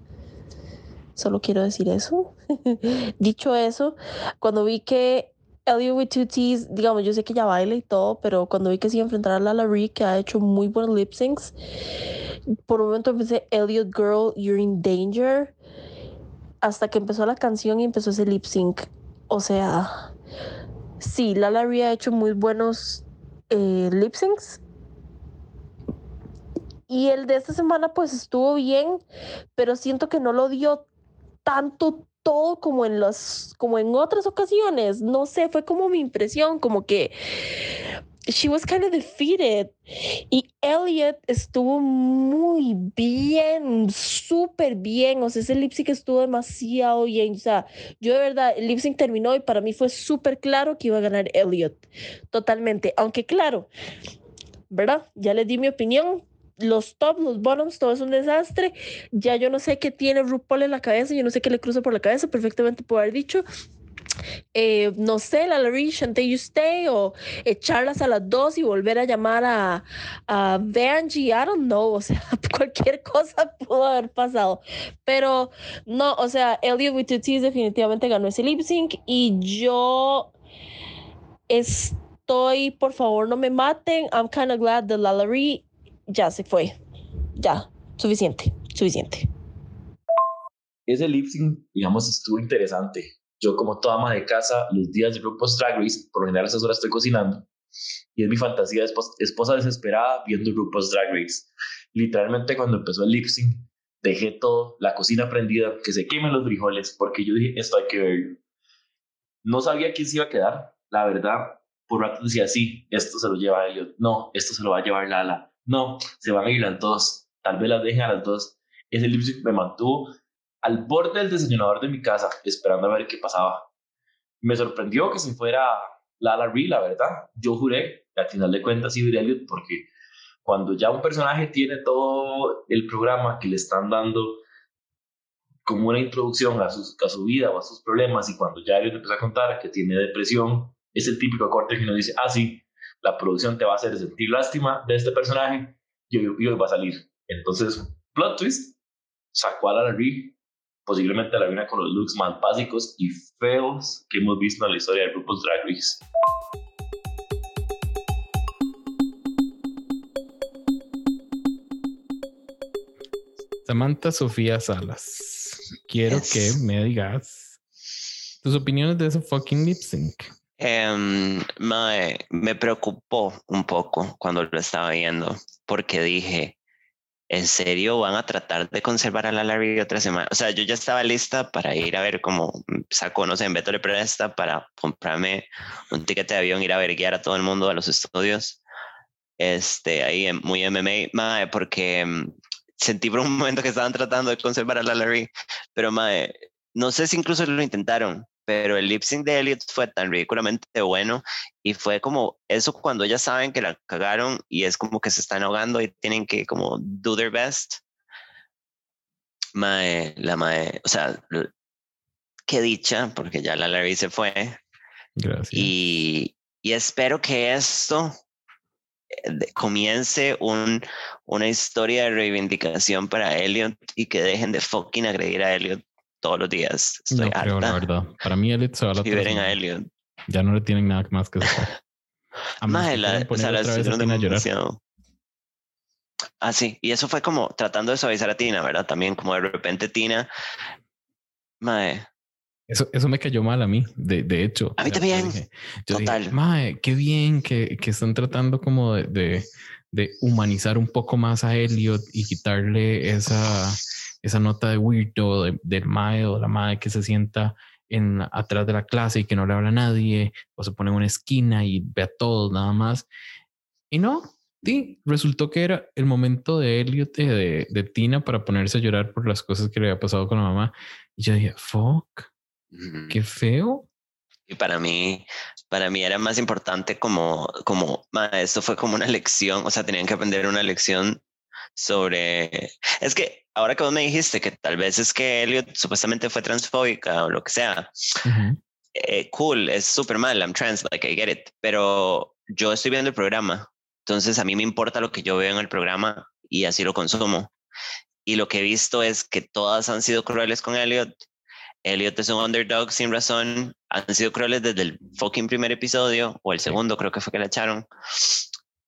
Solo quiero decir eso. Dicho eso, cuando vi que Elliot with two T's, digamos, yo sé que ya baila y todo, pero cuando vi que se iba a enfrentar a la Larry, que ha hecho muy buenos lip syncs, por un momento pensé, Elliot Girl, you're in danger. Hasta que empezó la canción y empezó ese lip sync. O sea, sí, la Larry ha hecho muy buenos eh, lip syncs. y el de esta semana pues estuvo bien, pero siento que no lo dio tanto todo como en los como en otras ocasiones, no sé, fue como mi impresión, como que she was kind of defeated. Y Elliot estuvo muy bien, súper bien. O sea, ese lip sync estuvo demasiado bien. O sea, yo de verdad, el lip sync terminó y para mí fue súper claro que iba a ganar Elliot. Totalmente. Aunque claro, ¿verdad? Ya les di mi opinión. Los top, los bottoms, todo es un desastre. Ya yo no sé qué tiene RuPaul en la cabeza, yo no sé qué le cruza por la cabeza, perfectamente puedo haber dicho eh, no sé, la Larry Shantae You Stay o echarlas a las dos y volver a llamar a, a Benji, I don't know, o sea, cualquier cosa pudo haber pasado. Pero no, o sea, Elliot with two T's definitivamente ganó ese lip sync y yo estoy, por favor, no me maten. I'm kind of glad that la Larry ya se fue. Ya, suficiente, suficiente. Ese lip sync, digamos, estuvo interesante yo como toda ama de casa, los días de RuPaul's Drag Race, por lo general a esas horas estoy cocinando, y es mi fantasía de esposa, desesperada viendo RuPaul's Drag Race. Literalmente cuando empezó el lip sync, dejé todo, la cocina prendida, que se quemen los frijoles, porque yo dije, esto hay que verlo. No sabía quién se iba a quedar, la verdad, por rato decía, sí, esto se lo lleva Elliot, no, esto se lo va a llevar Lala, no, se van a ir las dos, tal vez las dejen a las dos. Ese lip sync me mantuvo al borde del desayunador de mi casa, esperando a ver qué pasaba. Me sorprendió que se fuera Lala Ree, la verdad. Yo juré, al final de cuentas, iba Elliot, porque cuando ya un personaje tiene todo el programa que le están dando como una introducción a, a su vida o a sus problemas, y cuando ya Elliot empieza a contar que tiene depresión, es el típico corte que uno dice, ah, sí, la producción te va a hacer sentir lástima de este personaje y hoy, va a salir. Entonces, plot twist, sacó a Lala Ree posiblemente la viene con los looks más básicos y feos que hemos visto en la historia de grupos Drag Race. Samantha Sofía Salas, quiero que me digas tus opiniones de ese fucking lip sync. Em, me preocupó un poco cuando lo estaba viendo porque dije, ¿en serio van a tratar de conservar a la Larry otra semana? O sea, yo ya estaba lista para ir a ver cómo saco, no sé, en Beto le presta para comprarme un ticket de avión, ir a ver guiar a todo el mundo a los estudios. Este, ahí muy MMA, porque mm, sentí por un momento que estaban tratando de conservar a la Larry, pero mae, no sé si incluso lo intentaron, pero el lip sync de Elliot fue tan ridículamente bueno y fue como eso cuando ya saben que la cagaron y es como que se están ahogando y tienen que como do their best. Mae, la mae, o sea, qué dicha, porque ya la Larry se fue. Gracias. Y, y espero que esto eh, comience un, una historia de reivindicación para Elliot y que dejen de fucking agredir a Elliot todos los días. Estoy no creo, la verdad. Para mí, Elliot se va a la Y ver a Elliot. Ya no le tienen nada más que hacer. Más la, o sea, la a llorar. Ah, sí. Y eso fue como tratando de suavizar a Tina, ¿verdad? También como de repente Tina. Mae. Eso, eso me cayó mal a mí, de, de hecho. A mí también. Total. mae, qué bien que, que están tratando como de, de, de humanizar un poco más a Elliot y quitarle esa esa nota de weirdo del mae o la mae que se sienta en, atrás de la clase y que no le habla a nadie o se pone en una esquina y ve a todos nada más. Y no, sí, resultó que era el momento de Elliot, eh, de, de Tina, para ponerse a llorar por las cosas que le había pasado con la mamá. Y yo dije, fuck, qué feo. Y para mí, para mí era más importante como, como, esto fue como una lección, o sea, tenían que aprender una lección sobre, es que ahora que vos me dijiste que tal vez es que Elliot supuestamente fue transfóbica o lo que sea, eh, cool, es súper mal, I'm trans, like I get it, pero yo estoy viendo el programa, entonces a mí me importa lo que yo veo en el programa y así lo consumo. Y lo que he visto es que todas han sido crueles con Elliot. Elliot es un underdog sin razón. Han sido crueles desde el fucking primer episodio o el segundo, creo que fue que la echaron.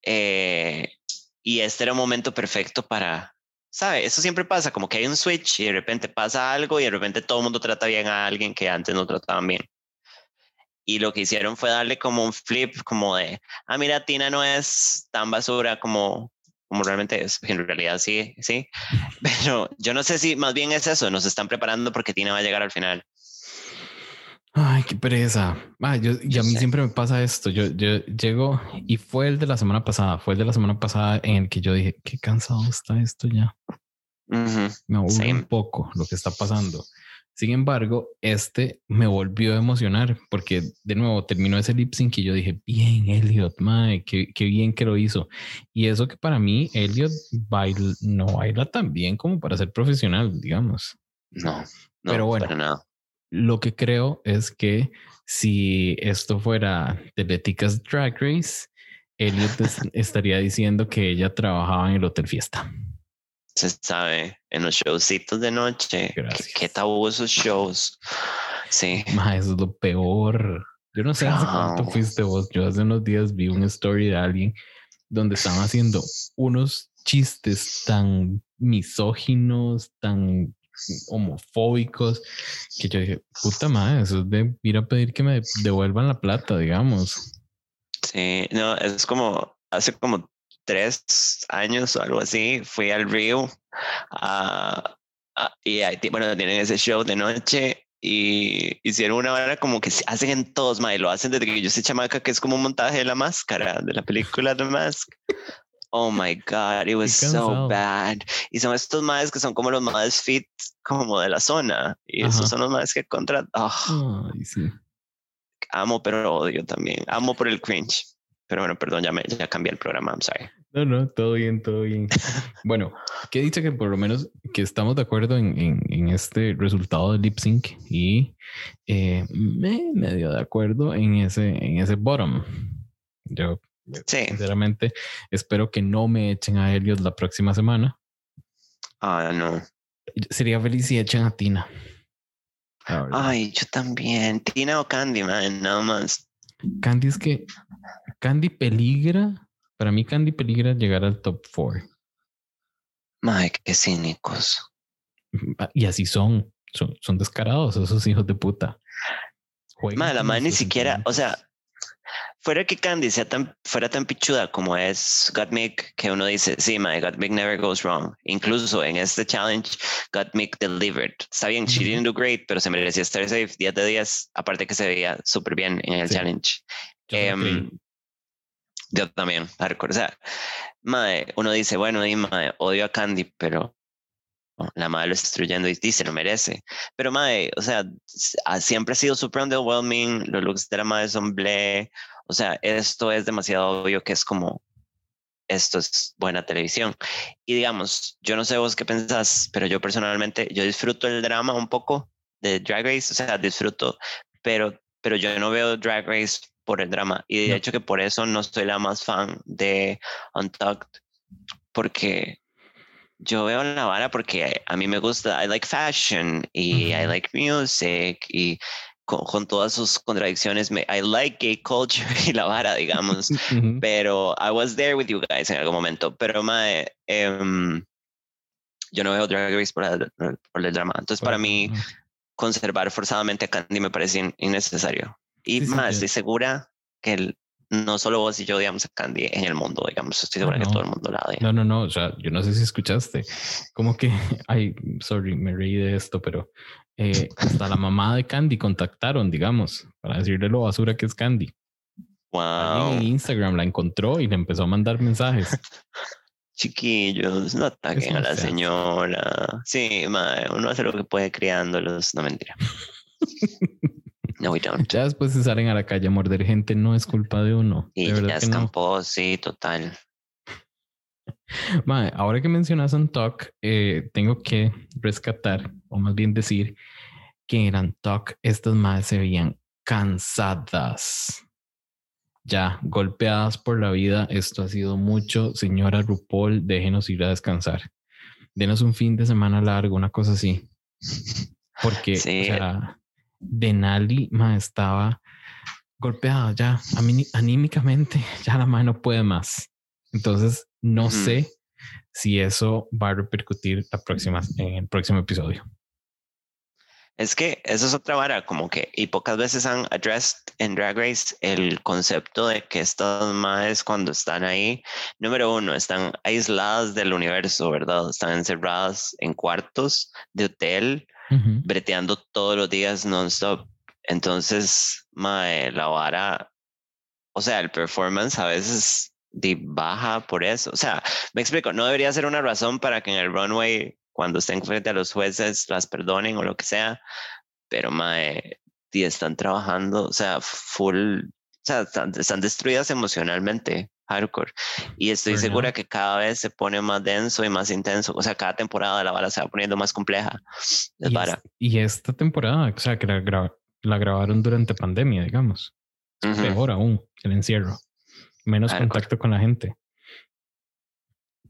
Eh, y este era un momento perfecto para, ¿sabe? Eso siempre pasa, como que hay un switch y de repente pasa algo y de repente todo el mundo trata bien a alguien que antes no trataban bien. Y lo que hicieron fue darle como un flip, como de, ah, mira, Tina no es tan basura como, como realmente es, en realidad sí, sí. Pero yo no sé si más bien es eso, nos están preparando porque Tina va a llegar al final. Ay, qué pereza. Ah, yo, y a mí siempre me pasa esto. Yo, yo llego y fue el de la semana pasada, fue el de la semana pasada en el que yo dije, qué cansado está esto ya. Me aburre un poco lo que está pasando. Sin embargo, este me volvió a emocionar porque de nuevo terminó ese lip sync y yo dije, bien, Elliot, mae, qué, qué, bien que lo hizo. Y eso que para mí, Elliot baila, no baila tan bien como para ser profesional, digamos. No, no pero bueno, nada. Lo que creo es que si esto fuera Teleticas Drag Race, Elliot estaría diciendo que ella trabajaba en el Hotel Fiesta se sabe en los showcitos de noche. ¿Qué, qué tabú esos shows. Sí. Ma, eso es lo peor. Yo no sé hace cuánto fuiste vos. Yo hace unos días vi una story de alguien donde estaban haciendo unos chistes tan misóginos, tan homofóbicos, que yo dije, puta madre, eso es de ir a pedir que me devuelvan la plata, digamos. Sí, no, es como hace como tres años o algo así, fui al Rio y ahí, bueno, tienen ese show de noche y hicieron una hora como que hacen en todos, ma, y lo hacen desde que yo soy chamaca, que es como un montaje de la máscara, de la película The Mask. Oh my God, it was so bad. Y son estos madres que son como los más fit, como de la zona. Y esos son los madres que contra. Oh. sí. Amo, pero odio también. Amo por el cringe. Pero bueno, perdón, ya, me, ya cambié el programa, I'm sorry. No, no, todo bien, todo bien. bueno, que dicho que por lo menos que estamos de acuerdo en, en, en este resultado de lip sync y eh, me medio de acuerdo en ese, en ese bottom. Yo, sinceramente, espero que no me echen a Elliot la próxima semana. Ah, no. Sería feliz si echen a Tina. Ay, yo también. Tina o Candy, man, nada más. Candy es que Candy peligra, para mí Candy peligra llegar al top 4. Mike, qué cínicos. Y así son, son, descarados esos hijos de puta. la madre ni siquiera, o sea, fuera que Candy sea tan, fuera tan pichuda como es Gottmik, que uno dice, sí, my Gottmik never goes wrong. Incluso en este challenge, Gottmik delivered. Está bien, she didn't do great, pero se merecía estar safe 10 de 10, aparte que se veía súper bien en el challenge. Em, yo, también, hardcore. O sea, mae, uno dice, bueno, y mae, odio a Candy, pero la madre lo está destruyendo y dice, lo merece. Pero mae, o sea, siempre ha sido super underwhelming, los looks de la madre son ble, o sea, esto es demasiado obvio que es como, esto es buena televisión. Y digamos, yo no sé vos qué pensás, pero yo personalmente, yo disfruto el drama un poco de Drag Race, o sea, disfruto, pero, pero yo no veo Drag Race por el drama. Y de hecho que por eso no soy la más fan de Untucked, porque yo veo la vara porque a mí me gusta, I like fashion y I like music y con, todas sus contradicciones, me, I like gay culture y la vara, digamos, pero I was there with you guys en algún momento, pero mae, em, yo no veo Drag Race por, el, por el drama, entonces para mí conservar forzadamente a Candy me parece innecesario. Y más, estoy segura que no solo vos y yo odiamos a Candy en el mundo, digamos, estoy segura que todo el mundo la odia. No, no, no, o sea, yo no sé si escuchaste, como que, ay, sorry, me reí de esto, pero eh, hasta la mamá de Candy contactaron, digamos, para decirle lo basura que es Candy. Wow. en Instagram la encontró y le empezó a mandar mensajes. Chiquillos, no ataquen a la señora. Sí, madre, uno hace lo que puede criándolos, no mentira. No, we don't. Ya después de salen a la calle a morder gente no es culpa de uno. Y de ya escampó, sí, total. Mae, ahora que mencionas un talk, eh, tengo que rescatar, o más bien decir, que eran talk, estas madres se veían cansadas. Ya, golpeadas por la vida, esto ha sido mucho. Señora RuPaul, déjenos ir a descansar. Denos un fin de semana largo, una cosa así. Porque, sí. o sea, Denali ma, estaba golpeada ya anímicamente, ya la mano no puede más. Entonces, no sé si eso va a repercutir la próxima, en el próximo episodio. Es que eso es otra vara, como que, y pocas veces han addressed en Drag Race el concepto de que estas madres cuando están ahí, número uno, están aisladas del universo, ¿verdad? Están encerradas en cuartos de hotel, breteando todos los días non-stop. Entonces, mae, la vara, o sea, el performance a veces baja por eso. O sea, me explico, no debería ser una razón para que en el runway cuando estén frente a los jueces las perdonen o lo que sea, pero mae, están trabajando, o sea, full, o sea, están, destruidas emocionalmente, hardcore. Y estoy segura que cada vez se pone más denso y más intenso, o sea, cada temporada la bala se va poniendo más compleja. Es y, y, esta temporada, o sea, que la, la grabaron durante pandemia, digamos. Peor aún, el encierro. Menos contacto con la gente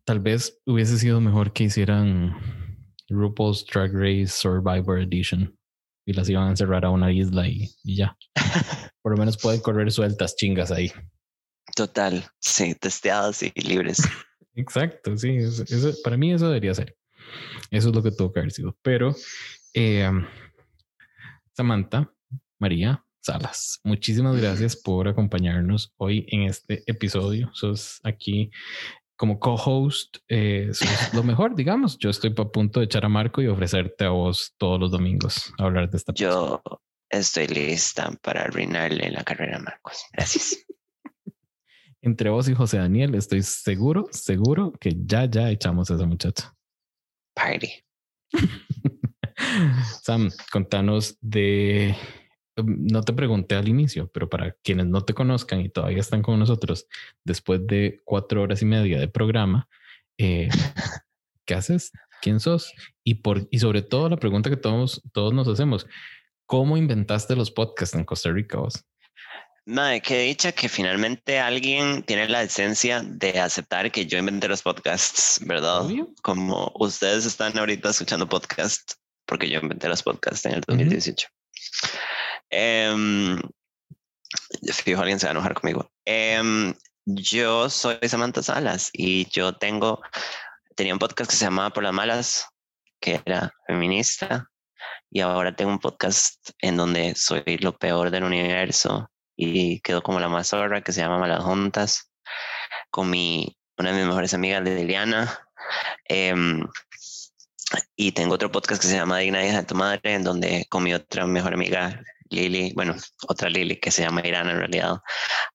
tal vez hubiese sido mejor que hicieran RuPaul's Drag Race Survivor Edition y las iban a encerrar a una isla y, ya. Por lo menos pueden correr sueltas chingas ahí. Total, sí, testeadas y libres. Exacto, sí, eso, para mí eso debería ser. Eso es lo que tuvo que haber sido. Pero eh, Samantha, María, Salas. Muchísimas gracias por acompañarnos hoy en este episodio. Sos aquí como co-host eh, lo mejor, digamos. Yo estoy a punto de echar a Marco y ofrecerte a vos todos los domingos a hablar de esta Yo estoy lista para arruinarle la carrera a Marcos. Gracias. Entre vos y José Daniel, estoy seguro, seguro que ya, ya echamos a esa muchacha. Party. Sam, contanos de no te pregunté al inicio, pero para quienes no te conozcan y todavía están con nosotros después de cuatro horas y media de programa, eh, ¿qué haces? ¿Quién sos? Y, por, y sobre todo la pregunta que todos, todos nos hacemos, ¿cómo inventaste los podcasts en Costa Rica vos? Madre, que dicha que finalmente alguien tiene la esencia de aceptar que yo inventé los podcasts, ¿verdad? Como ustedes están ahorita escuchando podcasts, porque yo inventé los podcasts en el 2018. Eh, fijo, alguien se va a enojar conmigo. Em, yo soy Samantha Salas y yo tengo, tenía un podcast que se llamaba Por las Malas, que era feminista, y ahora tengo un podcast en donde soy lo peor del universo y quedo como la más zorra que se llama Malas Juntas, con mi, una de mis mejores amigas, Liliana. Em, y tengo otro podcast que se llama Digna hija de tu madre, en donde con mi otra mejor amiga, Lili, bueno, otra Lili que se llama Irana en realidad.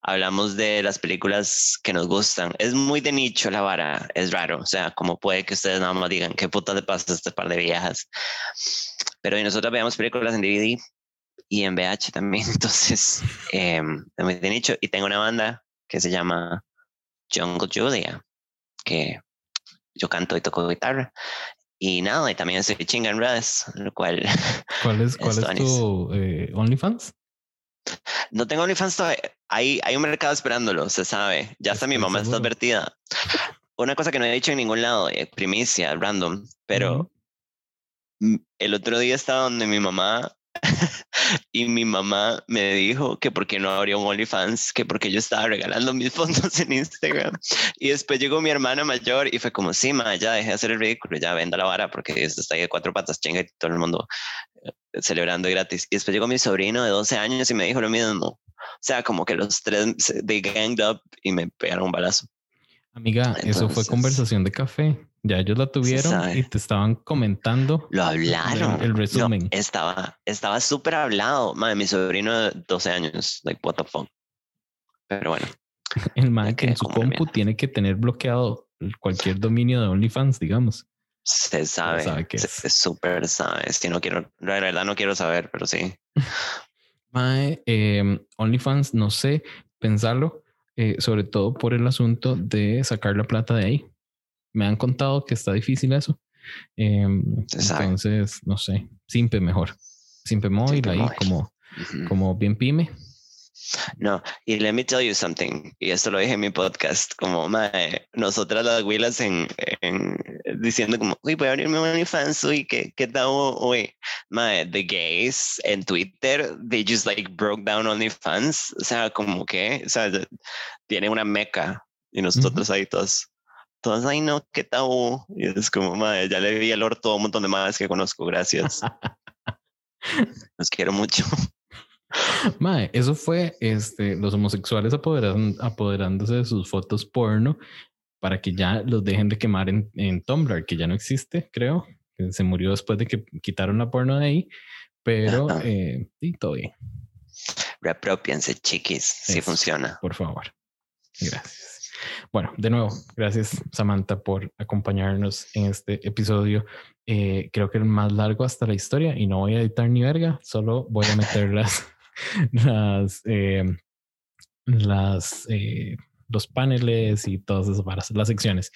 Hablamos de las películas que nos gustan. Es muy de nicho la vara, es raro. O sea, como puede que ustedes nada más digan, ¿qué puta te pasa este par de viejas? Pero nosotros veamos películas en DVD y en VH también. Entonces, em, es muy de nicho. Y tengo una banda que se llama Jungle Julia, que yo canto y toco guitarra. Y nada, y también soy chinga en redes, lo cual... ¿Cuál es, cuál es tu eh, OnlyFans? No tengo OnlyFans todavía. Hay, hay un mercado esperándolo, se sabe. Ya hasta mi mamá está advertida. Una cosa que no he dicho en ningún lado, eh, primicia, random, pero el otro día estaba donde mi mamá y mi mamá me dijo que por qué no habría un OnlyFans, que porque yo estaba regalando mis fondos en Instagram. Y después llegó mi hermana mayor y fue como, sí, ma, ya dejé de hacer el ridículo, ya venda la vara porque esto está ahí de cuatro patas, chinga, y todo el mundo eh, celebrando gratis. Y después llegó mi sobrino de 12 años y me dijo lo mismo. O sea, como que los tres, they ganged up y me pegaron un balazo. Amiga, eso fue conversación de café. Ya ellos la tuvieron y te estaban comentando. Lo hablaron. El, resumen. estaba estaba súper hablado. Madre, mi sobrino de 12 años. Like, what the fuck. Pero bueno. El man que en su compu tiene que tener bloqueado cualquier dominio de OnlyFans, digamos. Se sabe. sabe que es súper sabe. Si no quiero, la verdad no quiero saber, pero sí. Mae, eh, OnlyFans, no sé pensarlo, eh, sobre todo por el asunto de sacar la plata de ahí me han contado que está difícil eso. Em, entonces, no sé, simple mejor. Simple móvil ahí como, como bien pyme. No, y let me tell you something, y esto lo dije en mi podcast, como mae, nosotras las huilas en, en, diciendo como, uy, voy a abrir mi OnlyFans, uy, ¿qué, qué tal, uy, mae, the gays en Twitter, they just like broke down OnlyFans, o sea, como que, o sea, tiene una meca, y nosotros ahí todos, todas, ay no, qué tabú. Y es como, madre, ya le vi el orto a un montón de madres que conozco, gracias. Los quiero mucho. Mae, eso fue este, los homosexuales apoderan- apoderándose de sus fotos porno para que ya los dejen de quemar en, en Tumblr, que ya no existe, creo. que Se murió después de que quitaron la porno de ahí, pero eh, sí, todo bien. Reapropiense, chiquis. Sí Eso. funciona. Por favor. Gracias. Bueno, de nuevo, gracias Samantha por acompañarnos en este episodio. Eh, creo que el más largo hasta la historia y no voy a editar ni verga, solo voy a meter las, las, eh, las, eh, los paneles y todas esas varas, las secciones.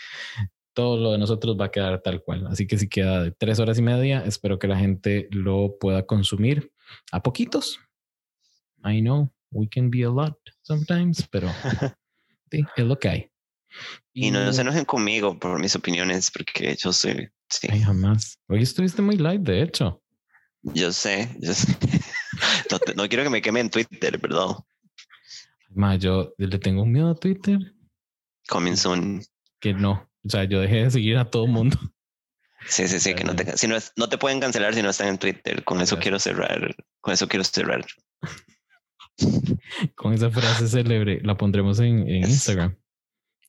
Todo lo de nosotros va a quedar tal cual. Así que si queda de tres horas y media, espero que la gente lo pueda consumir a poquitos. I know we can be a lot sometimes, pero sí, es lo que hay. Y no se enojen conmigo por mis opiniones, porque yo soy. Sí, Ay, jamás. Hoy estuviste muy light, de hecho. yo sé. yo sé. No, quiero que me queme en Twitter, perdón. Ma, yo le tengo un miedo a Twitter Coming soon. que no. O sea, yo dejé de seguir a todo mundo. Sí, sí, sí, que no te, si no, no te pueden cancelar si no están en Twitter. Con eso quiero cerrar. Con eso quiero cerrar. Con esa frase célebre la pondremos en, en Instagram.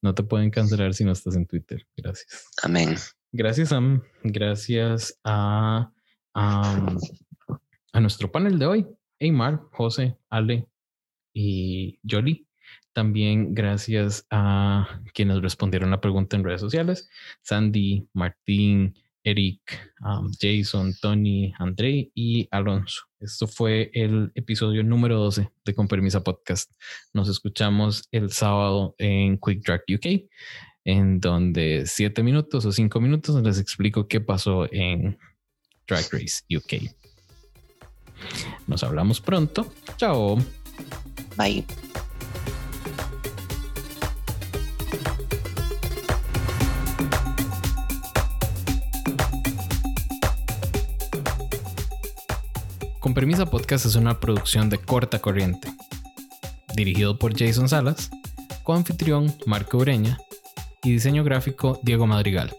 No te pueden cancelar si no estás en Twitter. Gracias. Amén. Gracias, Sam. Gracias a, a, a nuestro panel de hoy. Eymar, José, Ale y Jolie. También gracias a quienes respondieron la pregunta en redes sociales. Sandy, Martín, Eric, Jason, Tony, André y Alonso. Esto fue el episodio número 12 de Con Permisa Podcast. Nos escuchamos el sábado en Quick Drag UK en donde siete minutos o cinco minutos les explico qué pasó en Drag Race UK. Nos hablamos pronto. Chao. Bye. Con Permisa Podcast es una producción de corta corriente. Dirigido por Jason Salas, coanfitrión Marco Ureña y diseño gráfico Diego Madrigal.